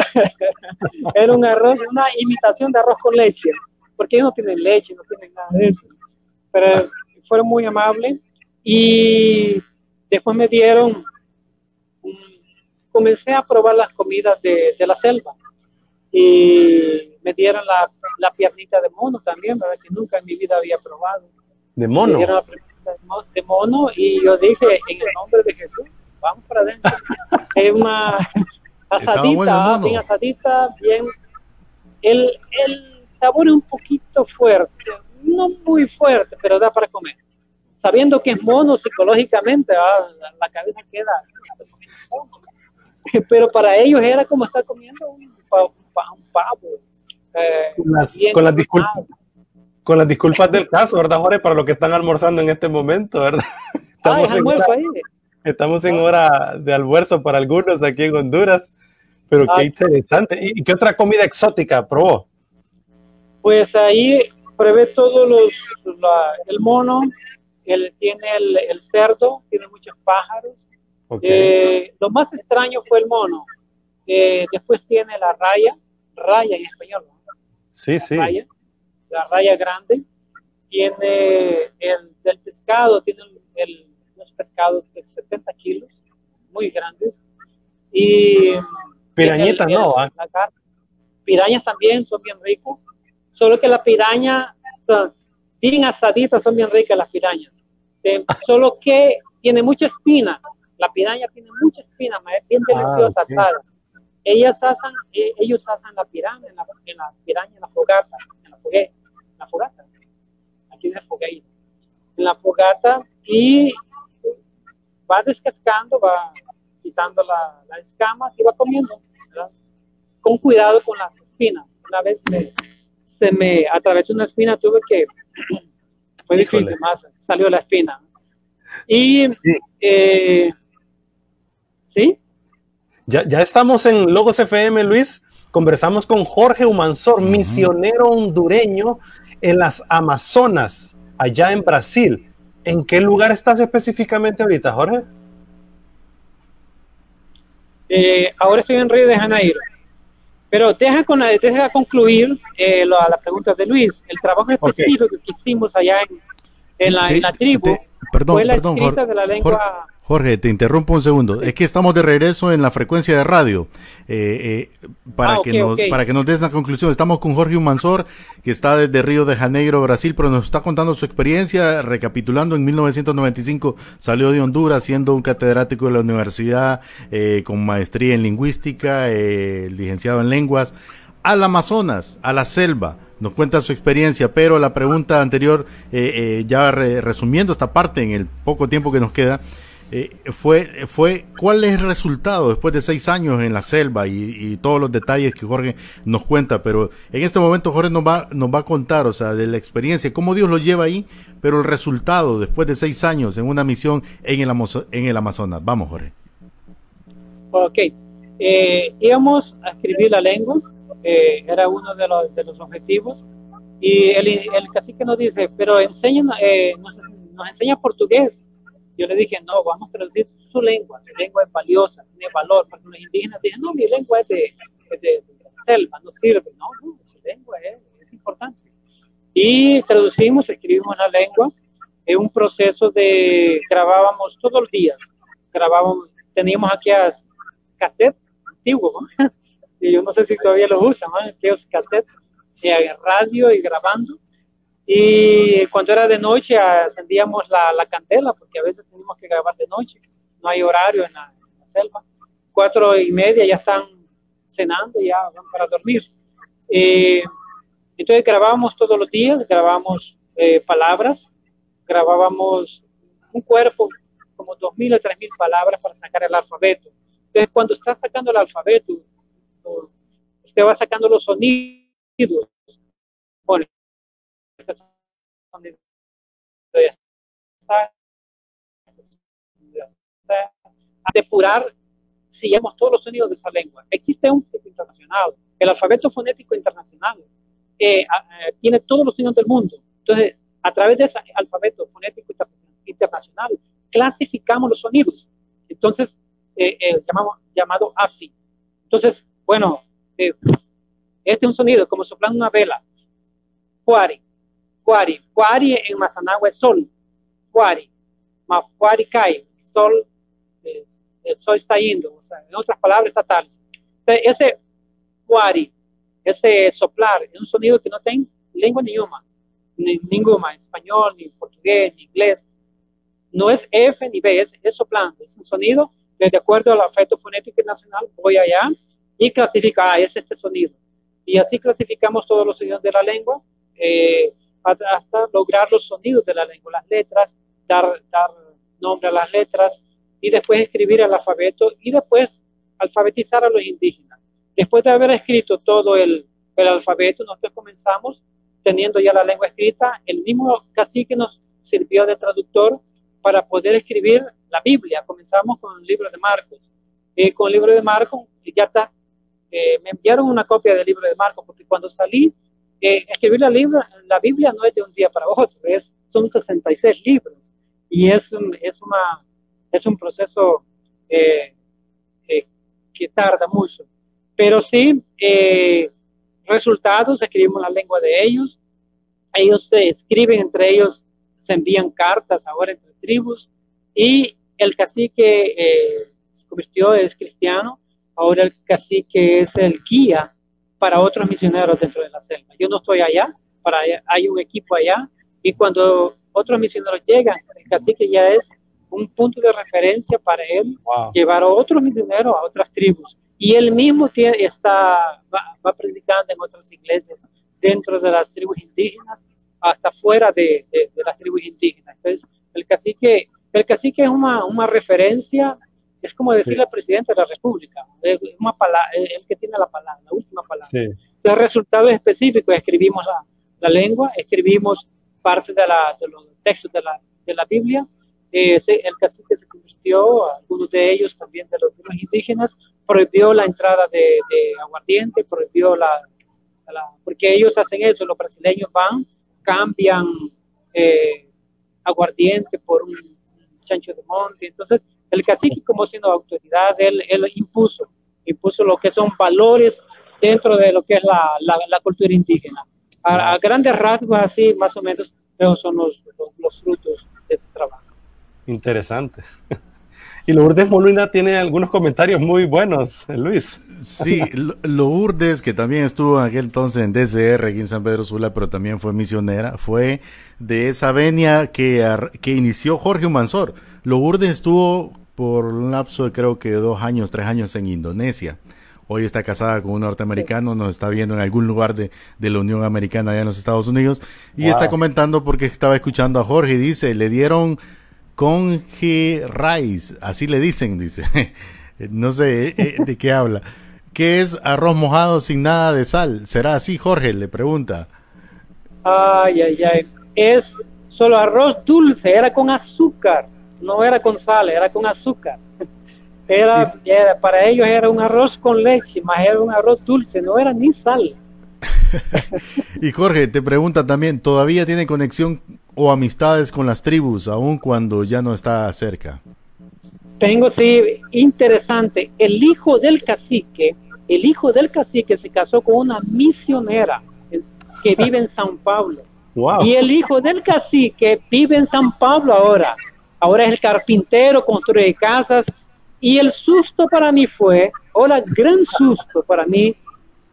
[LAUGHS] Era un arroz, una imitación de arroz con leche, porque ellos no tienen leche, no tienen nada de eso. Pero fueron muy amables y después me dieron, comencé a probar las comidas de, la selva y me dieron la, la, piernita de mono también, ¿verdad? Que nunca en mi vida había probado. ¿De mono? De mono y yo dije, en el nombre de Jesús, vamos para adentro. [LAUGHS] es una asadita, bien asadita, bien... El, el sabor es un poquito fuerte, no muy fuerte, pero da para comer. Sabiendo que es mono psicológicamente, ah, la, cabeza queda... [LAUGHS] Pero para ellos era como estar comiendo un, pavo. Eh, con las disculpas con las disculpas del caso, ¿verdad, Jorge? Para los que están almorzando en este momento, ¿verdad? [LAUGHS] Estamos, en, hora, estamos en hora de almuerzo para algunos aquí en Honduras, pero qué interesante. ¿Y qué otra comida exótica probó? Pues ahí probé todos los, el mono, él tiene el, cerdo, tiene muchos pájaros. Eh, lo más extraño fue el mono. Eh, después tiene la raya, raya en español. Sí, sí la raya grande, tiene el del pescado, tiene el, unos pescados de 70 kilos, muy grandes. Y pirañitas no, ¿ah? pirañas también son bien ricas, solo que la piraña, bien asaditas, son bien ricas las pirañas. Eh, solo que tiene mucha espina, la piraña tiene mucha espina, es bien ah, deliciosa asada. Ellas asan, eh, ellos asan la piraña, en la, en la piraña en la fogata, en la foguera la fogata. Aquí en la fogata. En la fogata y va descascando, va quitando las escamas y va comiendo, con cuidado con las espinas. Una vez se me atravesó una espina, tuve que, [CLEARS THROAT] fue difícil, más salió la espina. Y, ¿sí? Eh, Ya, ya estamos en Logos FM, Luis. Conversamos con Jorge Humansor, misionero hondureño en las Amazonas, allá en Brasil. ¿En qué lugar estás específicamente ahorita, Jorge? Eh, ahora estoy en Río de Janeiro. Pero deja, con, deja concluir eh, la, las preguntas de Luis. El trabajo específico que hicimos allá en, la, en la, tribu fue la escrita de la lengua Jorge, te interrumpo un segundo. Es que estamos de regreso en la frecuencia de radio. Eh, eh, para, ah, que nos, para que nos des la conclusión, estamos con Jorge Humansor, que está desde Río de Janeiro, Brasil, pero nos está contando su experiencia. Recapitulando, en 1995 salió de Honduras siendo un catedrático de la universidad eh, con maestría en lingüística, licenciado en lenguas, al Amazonas, a la selva nos cuenta su experiencia, pero la pregunta anterior, ya resumiendo esta parte en el poco tiempo que nos queda, eh, fue, fue cuál es el resultado después de seis años en la selva y, todos los detalles que Jorge nos cuenta, pero en este momento Jorge nos va, nos va a contar, o sea, de la experiencia, cómo Dios lo lleva ahí, pero el resultado después de seis años en una misión en el, Amazonas. Vamos, Jorge. Ok, eh, íbamos a escribir la lengua, eh, era uno de los, de los objetivos, y el, el cacique nos dice, pero enseña, nos, nos enseña portugués yo le dije, no, vamos a traducir su lengua, su lengua es valiosa, tiene valor. Porque los indígenas dicen, no, mi lengua es de, de, selva, no sirve. No, no, su lengua es, es, importante. Y traducimos, escribimos la lengua. Es un proceso de, grabábamos todos los días, grabábamos, teníamos aquí a cassette antiguo, ¿no? Yo no sé si todavía lo usan, ¿no? aquellos cassette, eh, radio y grabando y cuando era de noche encendíamos la, la, candela, porque a veces teníamos que grabar de noche, no hay horario en la, selva. Cuatro y media ya están cenando, ya van para dormir. Eh, entonces grabábamos todos los días, grabábamos eh, palabras, grabábamos un cuerpo, como dos mil o tres mil palabras para sacar el alfabeto. Entonces cuando está sacando el alfabeto, usted va sacando los sonidos. Bueno, a depurar si llevamos todos los sonidos de esa lengua. Existe un internacional, el alfabeto fonético internacional, eh, tiene todos los sonidos del mundo. Entonces, a través de ese alfabeto fonético internacional, clasificamos los sonidos. Entonces, eh, eh, llamamos, llamado AFI. Entonces, bueno, este es un sonido como soplando una vela. Cuari, Cuari. Cuari en Mazanagua es sol. Cuari. Ma Cuari cae. Sol, el sol está yendo. O sea, en otras palabras, está tal. ese Cuari, ese soplar, es un sonido que no tiene lengua ninguna. Ni, ninguna, español, ni portugués, ni inglés. No es F ni B, es, es soplando. Es un sonido que de acuerdo al afecto fonético nacional voy allá y clasifica, ah, es este sonido. Y así clasificamos todos los sonidos de la lengua. Eh, hasta lograr los sonidos de la lengua, las letras, dar, dar nombre a las letras y después escribir el alfabeto y después alfabetizar a los indígenas. Después de haber escrito todo el, el alfabeto, nosotros comenzamos teniendo ya la lengua escrita, el mismo cacique nos sirvió de traductor para poder escribir la Biblia. Comenzamos con el libro de Marcos. y con el libro de Marcos, ya está, eh, me enviaron una copia del libro de Marcos, porque cuando salí escribir la, la Biblia no es de un día para otro, es, son 66 libros y es un, es una, es un proceso eh, eh, que tarda mucho. Pero sí, eh, resultados, escribimos la lengua de ellos, ellos se escriben entre ellos, se envían cartas ahora entre tribus y el cacique se convirtió, es cristiano, ahora el cacique es el guía para otros misioneros dentro de la selva. Yo no estoy allá, para hay un equipo allá, y cuando otros misioneros llegan, el cacique ya es un punto de referencia para él llevar a otros misioneros a otras tribus. Y él mismo tiene, está, va, predicando en otras iglesias dentro de las tribus indígenas hasta fuera de, de, las tribus indígenas. Entonces, el cacique, el cacique es una, una referencia es como decirle al presidente de la República, es una palabra, el que tiene la palabra, la última palabra. Sí. Los resultados específicos, escribimos la, la lengua, escribimos parte de, la, de los textos de la, de la Biblia, eh, el cacique se convirtió, algunos de ellos también de los, indígenas, prohibió la entrada de, aguardiente, prohibió la, porque ellos hacen eso, los brasileños van, cambian eh, aguardiente por un chancho de monte, entonces el cacique como siendo autoridad, él, él impuso, impuso lo que son valores dentro de lo que es la, la, cultura indígena. A, grandes rasgos, así más o menos, esos son los, los, frutos de ese trabajo. Interesante. [LAUGHS] Y Lourdes Molina tiene algunos comentarios muy buenos, Luis. Sí, [LAUGHS] Lourdes, que también estuvo en aquel entonces en DCR aquí en San Pedro Sula, pero también fue misionera, fue de esa venia que, que inició Jorge Humansor. Lourdes estuvo por un lapso de creo que dos años, tres años en Indonesia. Hoy está casada con un norteamericano, nos está viendo en algún lugar de, la Unión Americana allá en los Estados Unidos y está comentando porque estaba escuchando a Jorge y dice, le dieron conge rice, así le dicen, dice. [LAUGHS] no sé eh, eh, de qué habla. ¿Qué es arroz mojado sin nada de sal? ¿Será así, Jorge? Le pregunta. Ay, ay, ay. Es solo arroz dulce, era con azúcar no era con sal, era con azúcar. [LAUGHS] Era, para ellos era un arroz con leche, más era un arroz dulce, no era ni sal. [LAUGHS] y Jorge, te pregunta también, ¿todavía tiene conexión o amistades con las tribus, aun cuando ya no está cerca? Tengo, sí, interesante. El hijo del cacique, el hijo del cacique se casó con una misionera que vive en San Pablo. [LAUGHS] Y el hijo del cacique vive en San Pablo ahora ahora es el carpintero, construye casas. Y el susto para mí fue, el gran susto para mí,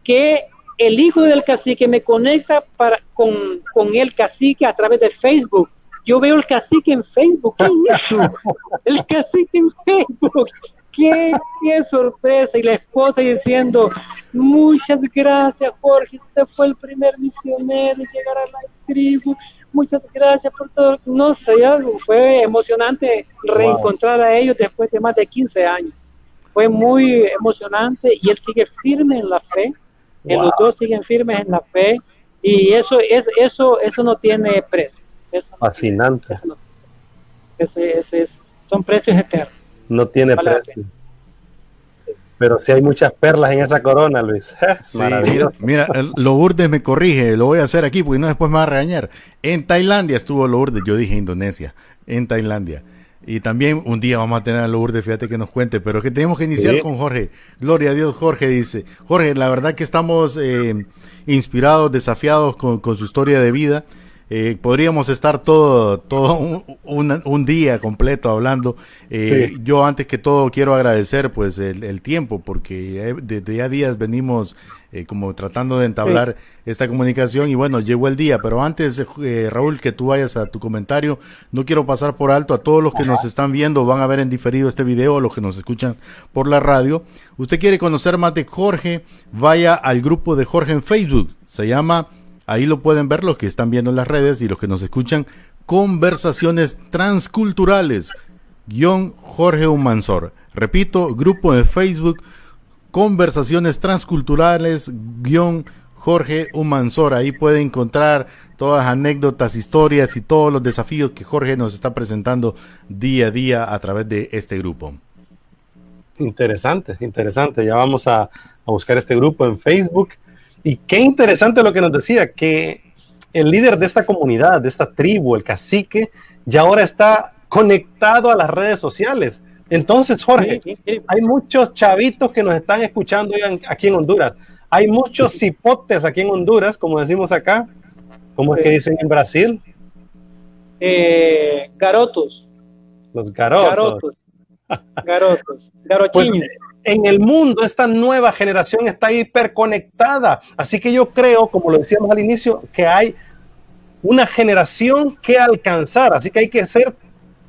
que el hijo del cacique me conecta para, con, con el cacique a través de Facebook. Yo veo el cacique en Facebook. ¿Qué es eso? [LAUGHS] El cacique en Facebook. Qué, qué, sorpresa. Y la esposa diciendo, muchas gracias Jorge, usted fue el primer misionero en llegar a la tribu muchas gracias por todo. No sé, fue emocionante reencontrar a ellos después de más de 15 años. Fue muy emocionante y él sigue firme en la fe. Los dos siguen firmes en la fe y eso es eso eso no tiene precio. Fascinante. son precios eternos. No tiene precio. Pero si hay muchas perlas en esa corona, Luis. [LAUGHS] mira, mira, Lourdes me corrige, lo voy a hacer aquí porque no después me va a regañar. En Tailandia estuvo Lourdes, yo dije Indonesia, en Tailandia. Y también un día vamos a tener a Lourdes, fíjate que nos cuente, pero que tenemos que iniciar con Jorge. Gloria a Dios, Jorge dice. Jorge, la verdad que estamos eh, inspirados, desafiados con, con su historia de vida. Eh, podríamos estar todo, todo un, día completo hablando. Eh, yo antes que todo quiero agradecer pues el, tiempo porque desde ya días venimos eh, como tratando de entablar esta comunicación y bueno, llegó el día, pero antes Raúl que tú vayas a tu comentario, no quiero pasar por alto a todos los que nos están viendo, van a ver en diferido este video, los que nos escuchan por la radio. Usted quiere conocer más de Jorge, vaya al grupo de Jorge en Facebook, se llama Ahí lo pueden ver los que están viendo en las redes y los que nos escuchan. Conversaciones transculturales. Guión Jorge Humansor. Repito, grupo de Facebook. Conversaciones transculturales. Guión Jorge Humansor. Ahí puede encontrar todas las anécdotas, historias y todos los desafíos que Jorge nos está presentando día a día a través de este grupo. Interesante, interesante. Ya vamos a, a buscar este grupo en Facebook. Y qué interesante lo que nos decía, que el líder de esta comunidad, de esta tribu, el cacique, ya ahora está conectado a las redes sociales. Entonces, Jorge, hay muchos chavitos que nos están escuchando aquí en Honduras. Hay muchos cipotes aquí en Honduras, como decimos acá. ¿Cómo es que dicen en Brasil? Eh, garotos. Los garotos. Garotos. Garotos. [LAUGHS] Pues, en el mundo esta nueva generación está hiperconectada. Así que yo creo, como lo decíamos al inicio, que hay una generación que alcanzar. Así que hay que ser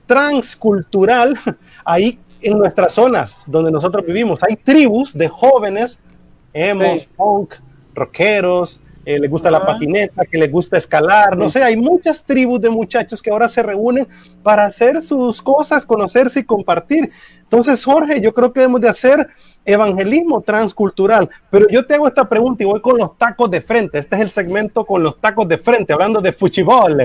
transcultural [LAUGHS] ahí en nuestras zonas donde nosotros vivimos. Hay tribus de jóvenes, emos, punk, rockeros, eh, les gusta la patineta, que les gusta escalar, no sé, hay muchas tribus de muchachos que ahora se reúnen para hacer sus cosas, conocerse y compartir. Entonces, Jorge, yo creo que debemos de hacer evangelismo transcultural. Pero yo te hago esta pregunta y voy con los tacos de frente. Este es el segmento con los tacos de frente, hablando de fuchibol.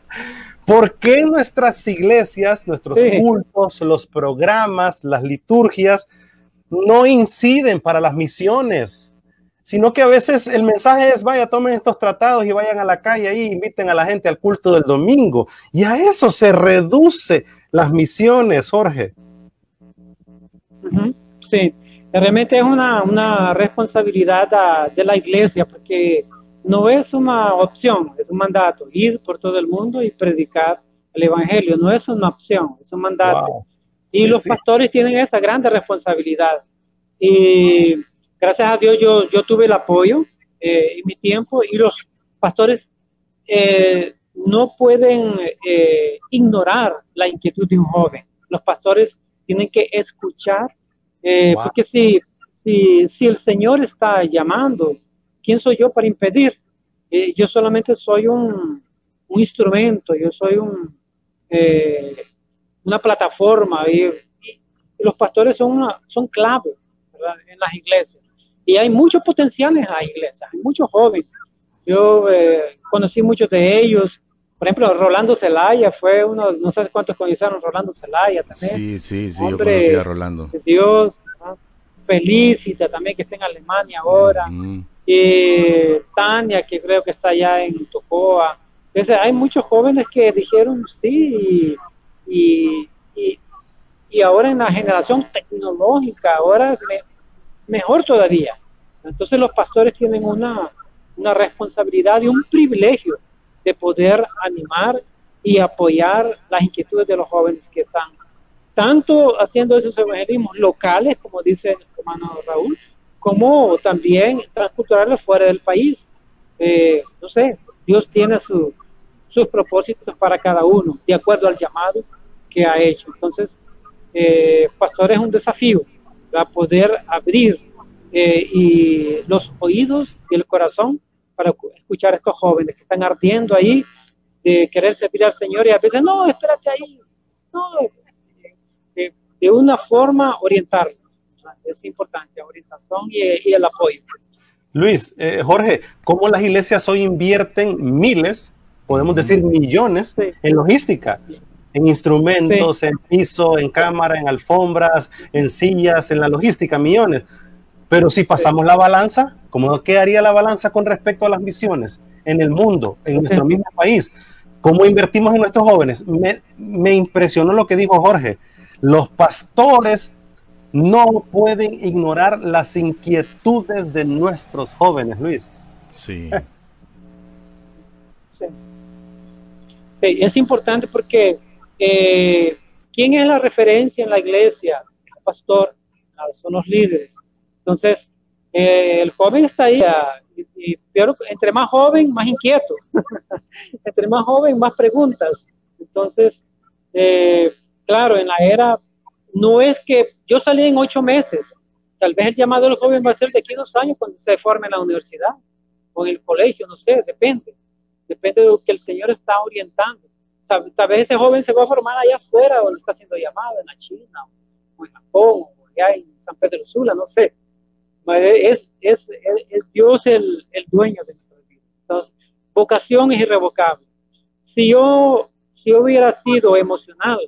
[LAUGHS] ¿Por qué nuestras iglesias, nuestros cultos, los programas, las liturgias no inciden para las misiones? Sino que a veces el mensaje es, vaya, tomen estos tratados y vayan a la calle ahí, inviten a la gente al culto del domingo. Y a eso se reduce las misiones, Jorge. Sí, realmente es una, una responsabilidad de la iglesia porque no es una opción, es un mandato, ir por todo el mundo y predicar el evangelio, no es una opción, es un mandato. Y los pastores tienen esa grande responsabilidad. Y gracias a Dios yo, yo tuve el apoyo eh, en mi tiempo y los pastores eh, no pueden eh, ignorar la inquietud de un joven. Los pastores tienen que escuchar, porque si, si, si el Señor está llamando, ¿quién soy yo para impedir? yo solamente soy un, un, instrumento, yo soy un, una plataforma y, los pastores son, una, son clave en las iglesias. Y hay mucho potencial en las iglesias, hay muchos jóvenes. Yo eh, conocí muchos de ellos. Por ejemplo, Rolando Zelaya fue uno, no sé cuántos conocieron Rolando Zelaya también. Sí, sí, sí, yo conocí a Rolando. Dios, felicita también que está en Alemania ahora. Y Tania, que creo que está allá en Tocoa. Entonces, hay muchos jóvenes que dijeron sí y, y, y ahora en la generación tecnológica, ahora me, mejor todavía. Entonces los pastores tienen una, una responsabilidad y un privilegio de poder animar y apoyar las inquietudes de los jóvenes que están tanto haciendo esos evangelismos locales, como dice el hermano Raúl, como también transculturales fuera del país. Eh, no sé, Dios tiene sus propósitos para cada uno, de acuerdo al llamado que ha hecho. Entonces, eh, pastor es un desafío, a poder abrir eh, y los oídos y el corazón para escuchar a estos jóvenes que están ardiendo ahí de querer servir al Señor y a veces, no, espérate ahí, no, de, una forma orientarlos. Es importante, orientación y, el apoyo. Luis, eh, Jorge, ¿cómo las iglesias hoy invierten miles, podemos decir millones, en logística? en instrumentos, en piso, en cámara, en alfombras, en sillas, en la logística, millones. Pero si pasamos la balanza, ¿cómo quedaría la balanza con respecto a las misiones en el mundo, en nuestro mismo país? ¿Cómo invertimos en nuestros jóvenes? Me, me impresionó lo que dijo Jorge. Los pastores no pueden ignorar las inquietudes de nuestros jóvenes, Luis. Sí. sí. Sí, es importante porque eh, ¿quién es la referencia en la iglesia? El pastor, son los líderes. Entonces, eh, el joven está ahí, ah, y, pero entre más joven, más inquieto. [LAUGHS] entre más joven, más preguntas. Entonces, eh, claro, en la era, no es que yo salí en ocho meses, tal vez el llamado del joven va a ser de aquí a dos años cuando se forme en la universidad o en el colegio, no sé, depende. Depende de lo que el Señor está orientando tal vez ese joven se va a formar allá afuera donde está siendo llamado, en la China, o en Japón, o allá en San Pedro Sula, no sé. Es, es, es, Dios el, el, dueño de nuestra vida. Entonces, vocación es irrevocable. Si yo, si yo hubiera sido emocional,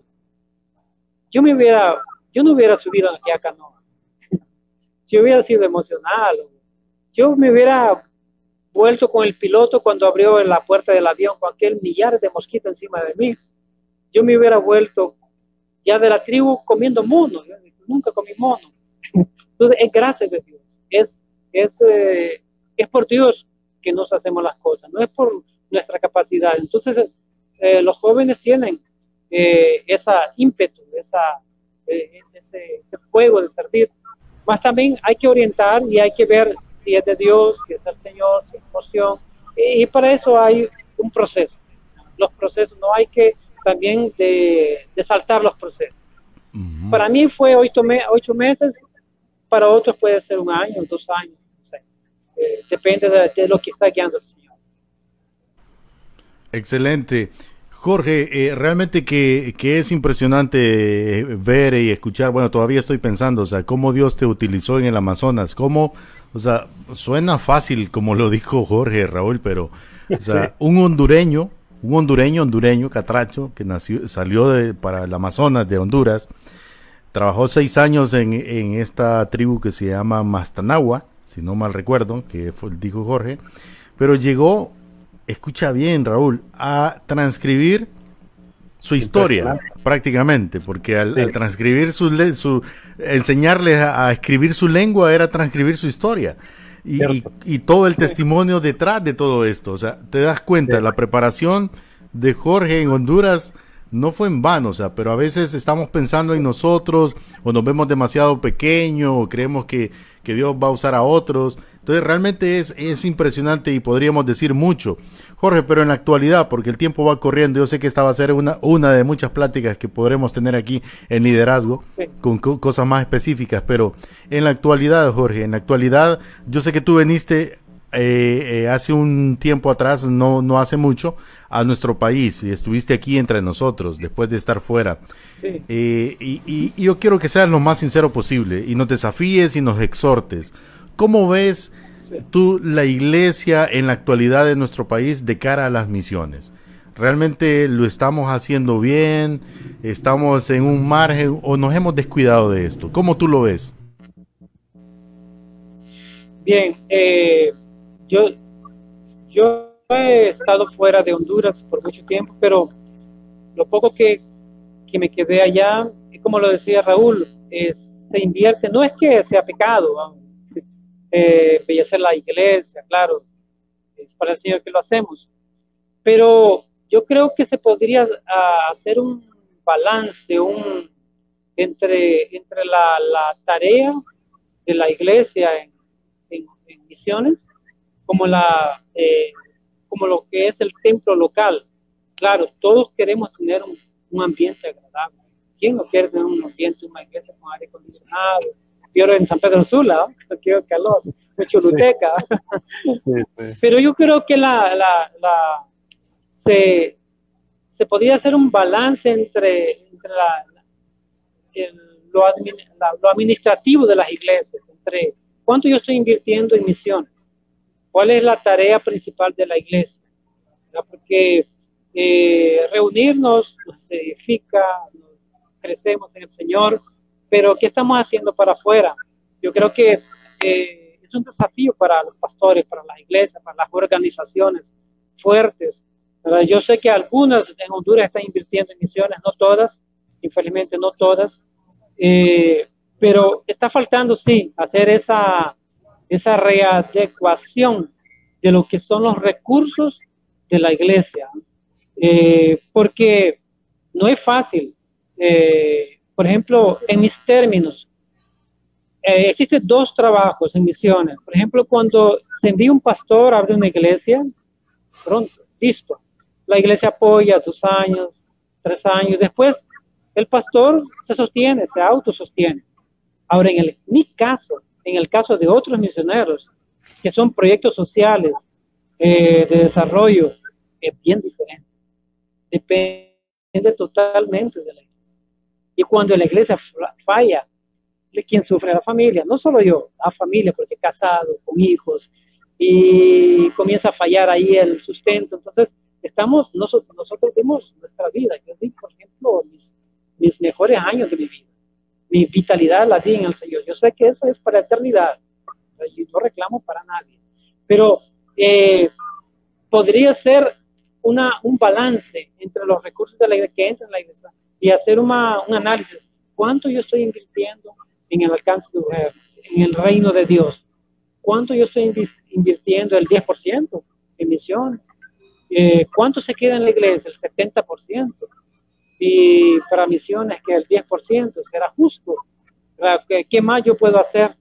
yo me hubiera, yo no hubiera subido aquí a canoa. [LAUGHS] si yo hubiera sido emocional, yo me hubiera vuelto con el piloto cuando abrió la puerta del avión con aquel millar de mosquitos encima de mí. Yo me hubiera vuelto ya de la tribu comiendo mono, nunca comí mono. [LAUGHS] Entonces es gracias de Dios, es, es, eh, es por Dios que nos hacemos las cosas, no es por nuestra capacidad. Entonces eh, los jóvenes tienen eh, esa ímpetu, esa, ese, ese fuego de servir más también hay que orientar y hay que ver si es de Dios, si es el Señor, si es emoción. Y, para eso hay un proceso. Los procesos, no hay que también de, saltar los procesos. Para mí fue ocho, ocho, meses, para otros puede ser un año, dos años. Eh, depende de, lo que está guiando el Señor. Excelente. Jorge, eh, realmente que, es impresionante eh, ver y escuchar, bueno, todavía estoy pensando, o sea, cómo Dios te utilizó en el Amazonas, cómo, o sea, suena fácil como lo dijo Jorge, Raúl, pero, o sea, un hondureño un hondureño, hondureño, catracho, que nació, salió de, para el Amazonas de Honduras, trabajó seis años en, en esta tribu que se llama Mastanagua, si no mal recuerdo, que fue, dijo Jorge, pero llegó, escucha bien Raúl, a transcribir su historia prácticamente, porque al, transcribir su, su enseñarles a, escribir su lengua era transcribir su historia. Y, todo el testimonio detrás de todo esto. O sea, te das cuenta, la preparación de Jorge en Honduras no fue en vano, o sea, pero a veces estamos pensando en nosotros o nos vemos demasiado pequeños o creemos que, que Dios va a usar a otros. Entonces realmente es, es impresionante y podríamos decir mucho. Jorge, pero en la actualidad, porque el tiempo va corriendo, yo sé que esta va a ser una, una de muchas pláticas que podremos tener aquí en liderazgo con cosas más específicas, pero en la actualidad, Jorge, en la actualidad, yo sé que tú veniste eh, eh, hace un tiempo atrás, no, no hace mucho, a nuestro país y estuviste aquí entre nosotros después de estar fuera. Eh, y, y, yo quiero que seas lo más sincero posible y nos desafíes y nos exhortes. ¿Cómo ves tú la iglesia en la actualidad de nuestro país de cara a las misiones? ¿Realmente lo estamos haciendo bien? ¿Estamos en un margen o nos hemos descuidado de esto? ¿Cómo tú lo ves? Bien, eh, yo, yo he estado fuera de Honduras por mucho tiempo, pero lo poco que, que me quedé allá, como lo decía Raúl, se invierte, no es que sea pecado, eh, la iglesia, claro, es para el Señor que lo hacemos. Pero yo creo que se podría ah, hacer un balance un, entre, entre la, la tarea de la iglesia en, en, misiones como, la, eh, como lo que es el templo local. Claro, todos queremos tener un, un ambiente agradable. ¿Quién no quiere tener un ambiente, una iglesia con aire acondicionado? yo en San Pedro Sula, no quiero calor, mucho luteca. Pero yo creo que la, la, la se, se podría hacer un balance entre, entre la, lo, lo, administrativo de las iglesias, entre cuánto yo estoy invirtiendo en misiones, cuál es la tarea principal de la iglesia, porque eh, reunirnos nos edifica, crecemos en el Señor, pero ¿qué estamos haciendo para afuera? Yo creo que eh, es un desafío para los pastores, para las iglesias, para las organizaciones fuertes. Yo sé que algunas en Honduras están invirtiendo en misiones, no todas, infelizmente no todas, eh, pero está faltando, sí, hacer esa, esa readecuación de lo que son los recursos de la iglesia, eh, porque no es fácil. Por ejemplo, en mis términos, eh, existen dos trabajos en misiones. Por ejemplo, cuando se envía un pastor a abrir una iglesia, pronto, listo. La iglesia apoya dos años, tres años. Después, el pastor se sostiene, se autosostiene. Ahora, en el, mi caso, en el caso de otros misioneros, que son proyectos sociales eh, de desarrollo, es bien diferente. Depende totalmente de la y cuando la iglesia falla, ¿quién sufre? La familia, no solo yo, la familia, porque casado, con hijos, y comienza a fallar ahí el sustento. Entonces, estamos, nosotros, nosotros nuestra vida. Yo di, por ejemplo, mis, mis mejores años de mi vida. Mi vitalidad la di en el Señor. Yo sé que eso es para eternidad. Yo no reclamo para nadie. Pero eh, podría ser una, un balance entre los recursos de la iglesia que entran en la iglesia y hacer una, un análisis. ¿Cuánto yo estoy invirtiendo en el alcance de en el reino de Dios? ¿Cuánto yo estoy invirtiendo el 10% en misiones? Eh, ¿Cuánto se queda en la iglesia? El 70%. Y para misiones que el 10% será justo. ¿Qué más yo puedo hacer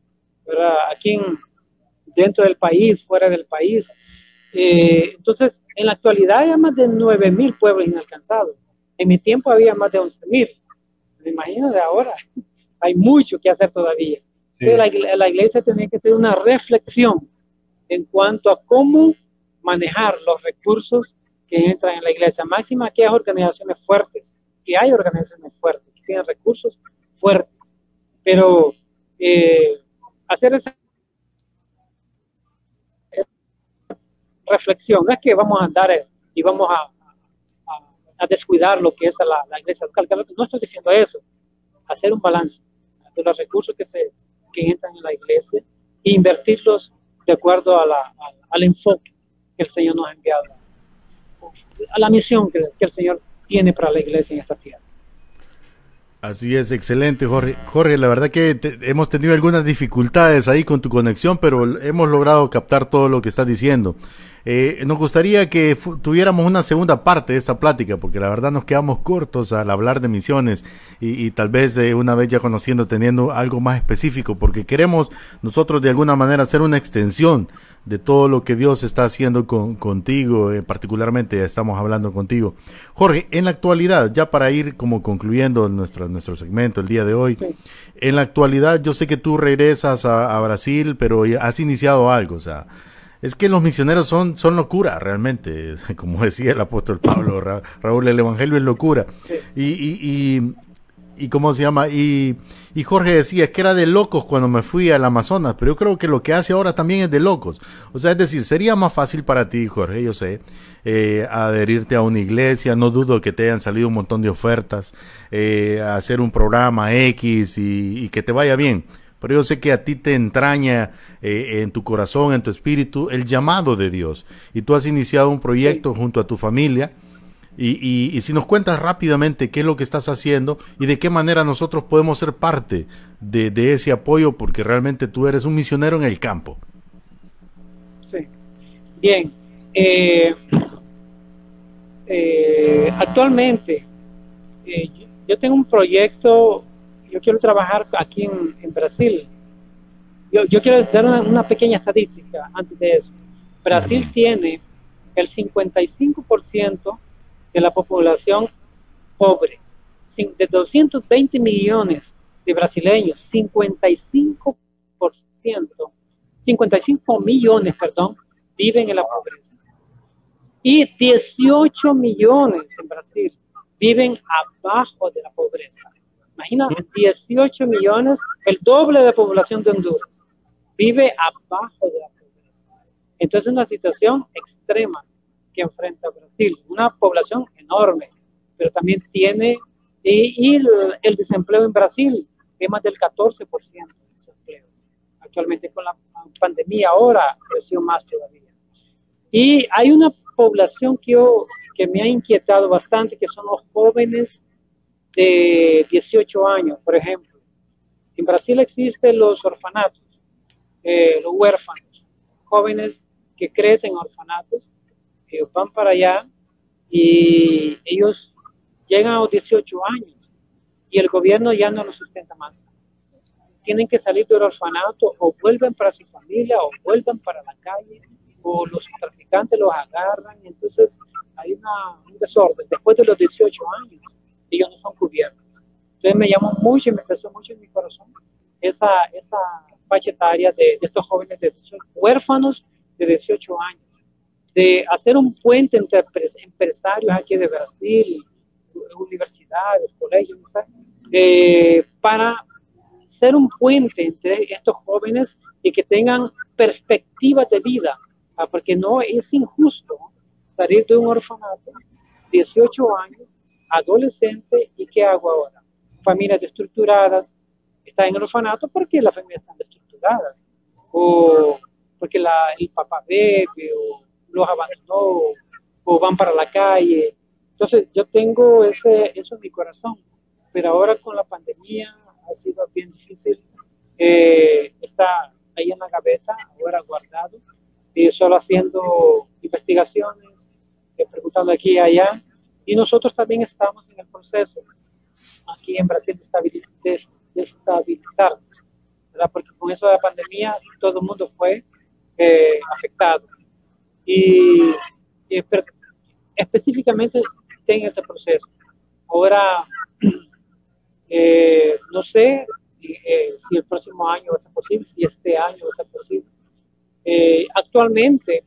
aquí dentro del país, fuera del país? Eh, entonces, en la actualidad hay más de 9.000 pueblos inalcanzados. En mi tiempo había más de 11 mil. Me imagino de ahora. [LAUGHS] Hay mucho que hacer todavía. la, iglesia tiene que hacer una reflexión en cuanto a cómo manejar los recursos que entran en la iglesia. Máxima que hay organizaciones fuertes, que hay organizaciones fuertes, que tienen recursos fuertes. Pero eh, hacer esa reflexión, no es que vamos a andar y vamos a a descuidar lo que es la, la iglesia local. No estoy diciendo eso, hacer un balance de los recursos que, se, que entran en la iglesia e invertirlos de acuerdo a la, al enfoque que el Señor nos ha enviado, a la misión que, que el Señor tiene para la iglesia en esta tierra. Así es, excelente, Jorge. Jorge, la verdad que hemos tenido algunas dificultades ahí con tu conexión, pero hemos logrado captar todo lo que estás diciendo. Eh, nos gustaría que tuviéramos una segunda parte de esta plática, porque la verdad nos quedamos cortos al hablar de misiones y, tal vez eh, una vez ya conociendo, teniendo algo más específico, porque queremos nosotros de alguna manera hacer una extensión de todo lo que Dios está haciendo con, contigo, eh, particularmente estamos hablando contigo. Jorge, en la actualidad, ya para ir como concluyendo nuestro, nuestro segmento el día de hoy, en la actualidad yo sé que tú regresas a, a Brasil, pero has iniciado algo, o sea, es que los misioneros son, son locura, realmente. [LAUGHS] Como decía el apóstol Pablo, Raúl, el Evangelio es locura. Y, y, y, y, ¿cómo se llama? Y, y Jorge decía, es que era de locos cuando me fui al Amazonas, pero yo creo que lo que hace ahora también es de locos. O sea, es decir, sería más fácil para ti, Jorge, yo sé, eh, adherirte a una iglesia, no dudo que te hayan salido un montón de ofertas, eh, hacer un programa X y, y que te vaya bien pero yo sé que a ti te entraña eh, en tu corazón, en tu espíritu, el llamado de Dios. Y tú has iniciado un proyecto junto a tu familia. Y, y, si nos cuentas rápidamente qué es lo que estás haciendo y de qué manera nosotros podemos ser parte de, de ese apoyo, porque realmente tú eres un misionero en el campo. Sí. Bien. Eh, eh, actualmente, yo tengo un proyecto yo quiero trabajar aquí en, Brasil. Yo, yo, quiero dar una, pequeña estadística antes de eso. Brasil tiene el 55% de la población pobre. De 220 millones de brasileños, 55%, 55 millones, perdón, viven en la pobreza. Y 18 millones en Brasil viven abajo de la pobreza. Imagina 18 millones, el doble de la población de Honduras, vive abajo de la pobreza. Entonces es una situación extrema que enfrenta Brasil, una población enorme, pero también tiene, y, el, desempleo en Brasil es más del 14% de desempleo. Actualmente con la pandemia ahora creció más todavía. Y hay una población que, que me ha inquietado bastante, que son los jóvenes de 18 años, por ejemplo. En Brasil existen los orfanatos, eh, los huérfanos, jóvenes que crecen en orfanatos, ellos van para allá y ellos llegan a los 18 años y el gobierno ya no los sustenta más. Tienen que salir del orfanato o vuelven para su familia o vuelven para la calle o los traficantes los agarran. Entonces hay una, un desorden después de los 18 años ellos no son cubiertos. Entonces me llamó mucho y me empezó mucho en mi corazón esa, esa etaria de, estos jóvenes de huérfanos de 18 años, de hacer un puente entre empresarios aquí de Brasil, universidades, colegios, eh, para ser un puente entre estos jóvenes y que tengan perspectivas de vida, porque no es injusto salir de un orfanato, 18 años, adolescente y qué hago ahora. Familias destructuradas, está en el orfanato porque las familias están destructuradas o porque el papá bebe o los abandonó o van para la calle. Entonces yo tengo ese, eso en mi corazón, pero ahora con la pandemia ha sido bien difícil. Eh, está ahí en la gaveta, ahora guardado, y solo haciendo investigaciones, eh, preguntando aquí y allá, y nosotros también estamos en el proceso aquí en Brasil de, estabilizarnos, porque con eso de la pandemia todo el mundo fue eh, afectado. Y, específicamente en ese proceso. Ahora, [CLEARS THROAT] eh, no sé eh, si el próximo año va a ser posible, si este año va a ser posible. actualmente,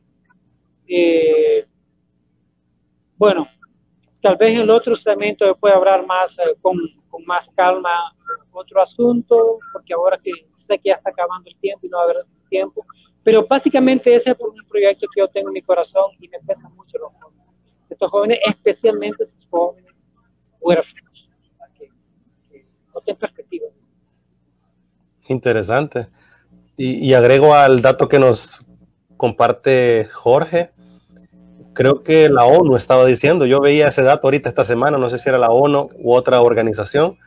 bueno, Tal vez en el otro segmento yo pueda hablar más eh, con, con, más calma otro asunto, porque ahora que sé que ya está acabando el tiempo y no va a haber tiempo. Pero básicamente ese es un proyecto que yo tengo en mi corazón y me pesa mucho los jóvenes. De nuestros jóvenes, especialmente sus jóvenes huérfanos, no tengan perspectiva. Interesante. Y, agrego al dato que nos comparte Jorge. Creo que la ONU estaba diciendo, yo veía ese dato ahorita esta semana, no sé si era la ONU u otra organización.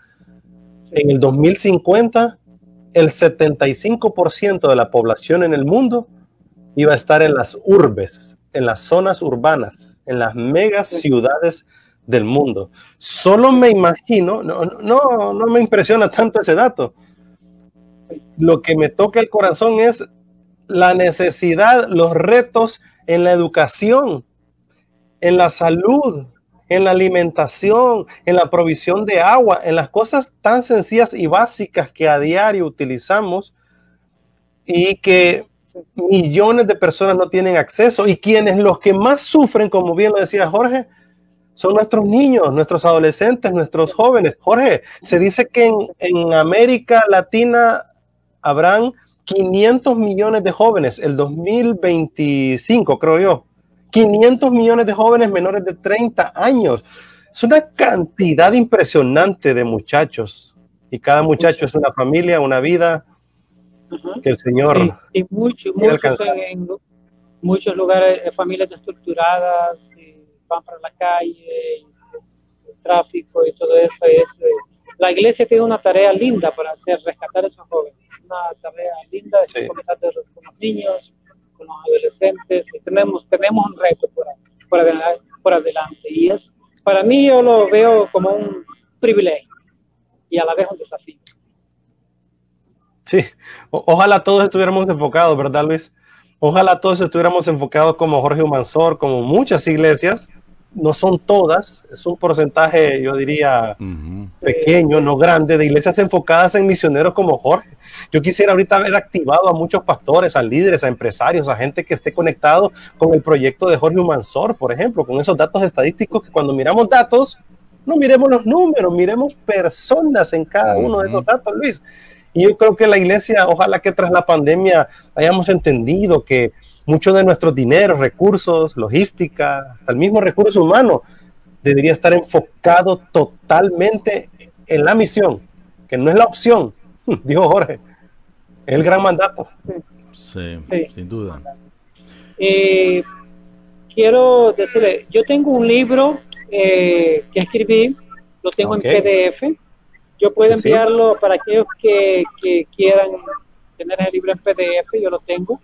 En el 2050, el 75% de la población en el mundo iba a estar en las urbes, en las zonas urbanas, en las megas ciudades del mundo. Solo me imagino, no, no, no me impresiona tanto ese dato. Lo que me toca el corazón es la necesidad, los retos en la educación, en la salud, en la alimentación, en la provisión de agua, en las cosas tan sencillas y básicas que a diario utilizamos y que millones de personas no tienen acceso y quienes los que más sufren, como bien lo decía Jorge, son nuestros niños, nuestros adolescentes, nuestros jóvenes. Jorge, se dice que en, en América Latina habrán 500 millones de jóvenes, el 2025 creo yo. 500 millones de jóvenes menores de 30 años. Es una cantidad impresionante de muchachos. Y cada muchacho es una familia, una vida que el Señor. y muchos, en, muchos lugares, eh, familias estructuradas, van para la calle, el tráfico y todo eso. Es, eh, la iglesia tiene una tarea linda para hacer, rescatar a esos jóvenes. Una tarea linda de comenzar con los niños, los adolescentes. Tenemos, tenemos un reto por, por, adelante, por adelante. Y es, para mí, yo lo veo como un privilegio y a la vez un desafío. Sí, ojalá todos estuviéramos enfocados, ¿verdad, Luis? Ojalá todos estuviéramos enfocados como Jorge Humansor, como muchas iglesias, no son todas, es un porcentaje, yo diría, pequeño, no grande, de iglesias enfocadas en misioneros como Jorge. Yo quisiera ahorita haber activado a muchos pastores, a líderes, a empresarios, a gente que esté conectado con el proyecto de Jorge Humansor, por ejemplo, con esos datos estadísticos que cuando miramos datos, no miremos los números, miremos personas en cada uno de esos datos, Luis. Y yo creo que la iglesia, ojalá que tras la pandemia hayamos entendido que mucho de nuestros dineros, recursos, logística, hasta el mismo recurso humano, debería estar enfocado totalmente en la misión, que no es la opción, [LAUGHS] dijo Jorge, es el gran mandato. Sí, sin duda. Eh, quiero decirle, yo tengo un libro eh, que escribí, lo tengo en PDF, yo puedo enviarlo para aquellos que, que quieran tener el libro en PDF, yo lo tengo.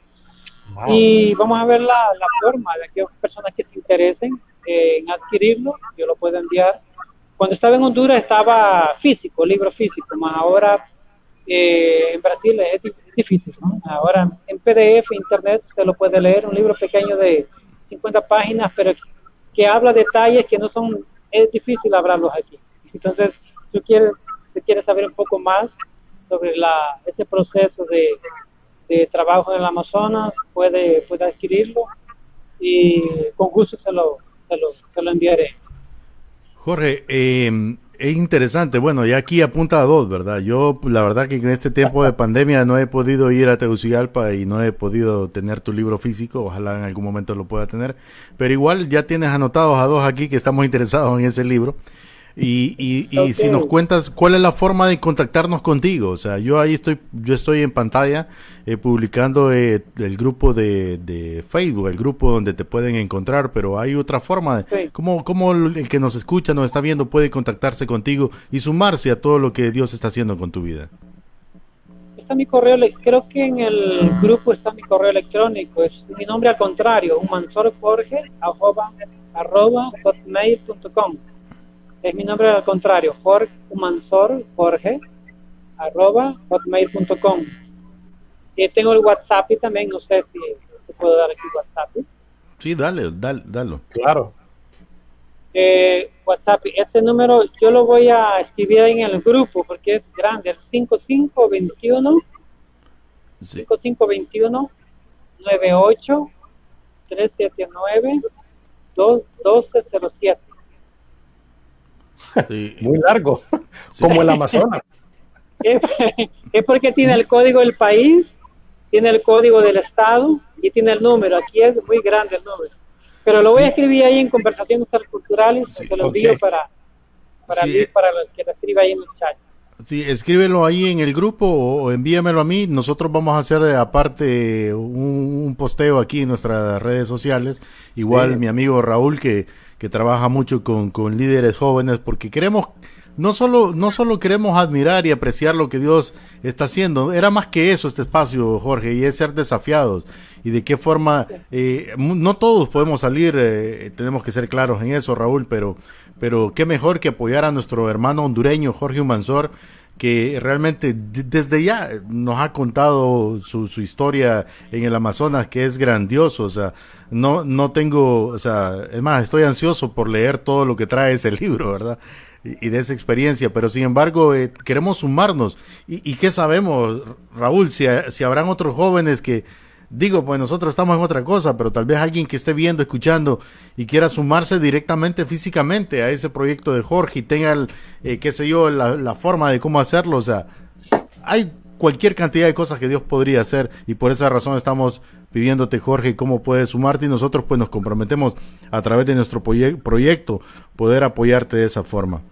Y vamos a ver la, la, forma de aquellas personas que se interesen en adquirirlo, yo lo puedo enviar. Cuando estaba en Honduras estaba físico, libro físico, más ahora eh, en Brasil es, difícil. ¿no? Ahora en PDF, internet, usted lo puede leer, un libro pequeño de 50 páginas, pero que habla detalles que no son, es difícil hablarlos aquí. Entonces, si usted quiere, si quiere saber un poco más sobre la, ese proceso de de trabajo en el Amazonas, puede, puede adquirirlo y con gusto se lo, se lo, se lo enviaré. Jorge, eh, es interesante. Bueno, ya aquí apunta a dos, ¿verdad? Yo, la verdad que en este tiempo de pandemia no he podido ir a Tegucigalpa y no he podido tener tu libro físico. Ojalá en algún momento lo pueda tener. Pero igual ya tienes anotados a dos aquí que estamos interesados en ese libro. Y, y, si nos cuentas cuál es la forma de contactarnos contigo, o sea, yo ahí estoy, yo estoy en pantalla eh, publicando eh, el grupo de, de, Facebook, el grupo donde te pueden encontrar, pero hay otra forma. De, ¿cómo, ¿Cómo el que nos escucha, nos está viendo, puede contactarse contigo y sumarse a todo lo que Dios está haciendo con tu vida? Está mi correo, creo que en el grupo está mi correo electrónico, es mi nombre al contrario, humansorjorge arroba, arroba hotmail.com es mi nombre al contrario, Jorge Humansor, Jorge, arroba hotmail.com. Y tengo el WhatsApp y también, no sé si se puedo dar aquí WhatsApp. Sí, dale, dale, dale. Claro. Eh, WhatsApp, ese número yo lo voy a escribir en el grupo porque es grande, el 5521 5521 98 379 1207 Muy largo, como el Amazonas. es porque tiene el código del país, tiene el código del estado y tiene el número. Aquí es muy grande el número. Pero lo voy a escribir ahí en conversaciones culturales, se lo envío para, para, mí, para que lo escriba ahí en el chat. Sí, escríbelo ahí en el grupo o envíamelo a mí. Nosotros vamos a hacer eh, aparte un, posteo aquí en nuestras redes sociales. Igual mi amigo Raúl que, que trabaja mucho con, con líderes jóvenes porque queremos no solo, no solo queremos admirar y apreciar lo que Dios está haciendo, era más que eso este espacio, Jorge, y es ser desafiados. Y de qué forma, eh, no todos podemos salir, eh, tenemos que ser claros en eso, Raúl, pero, pero qué mejor que apoyar a nuestro hermano hondureño, Jorge Humansor, que realmente desde ya nos ha contado su, su, historia en el Amazonas, que es grandioso, o sea, no, no tengo, o sea, es más, estoy ansioso por leer todo lo que trae ese [LAUGHS] libro, ¿verdad? y, de esa experiencia, pero sin embargo eh, queremos sumarnos. ¿Y, ¿Y, qué sabemos, Raúl? Si, si habrán otros jóvenes que, digo, pues nosotros estamos en otra cosa, pero tal vez alguien que esté viendo, escuchando y quiera sumarse directamente físicamente a ese proyecto de Jorge y tenga, eh, qué sé yo, la, la forma de cómo hacerlo, o sea, hay cualquier cantidad de cosas que Dios podría hacer y por esa razón estamos pidiéndote Jorge cómo puedes sumarte y nosotros pues nos comprometemos a través de nuestro proyecto poder apoyarte de esa forma.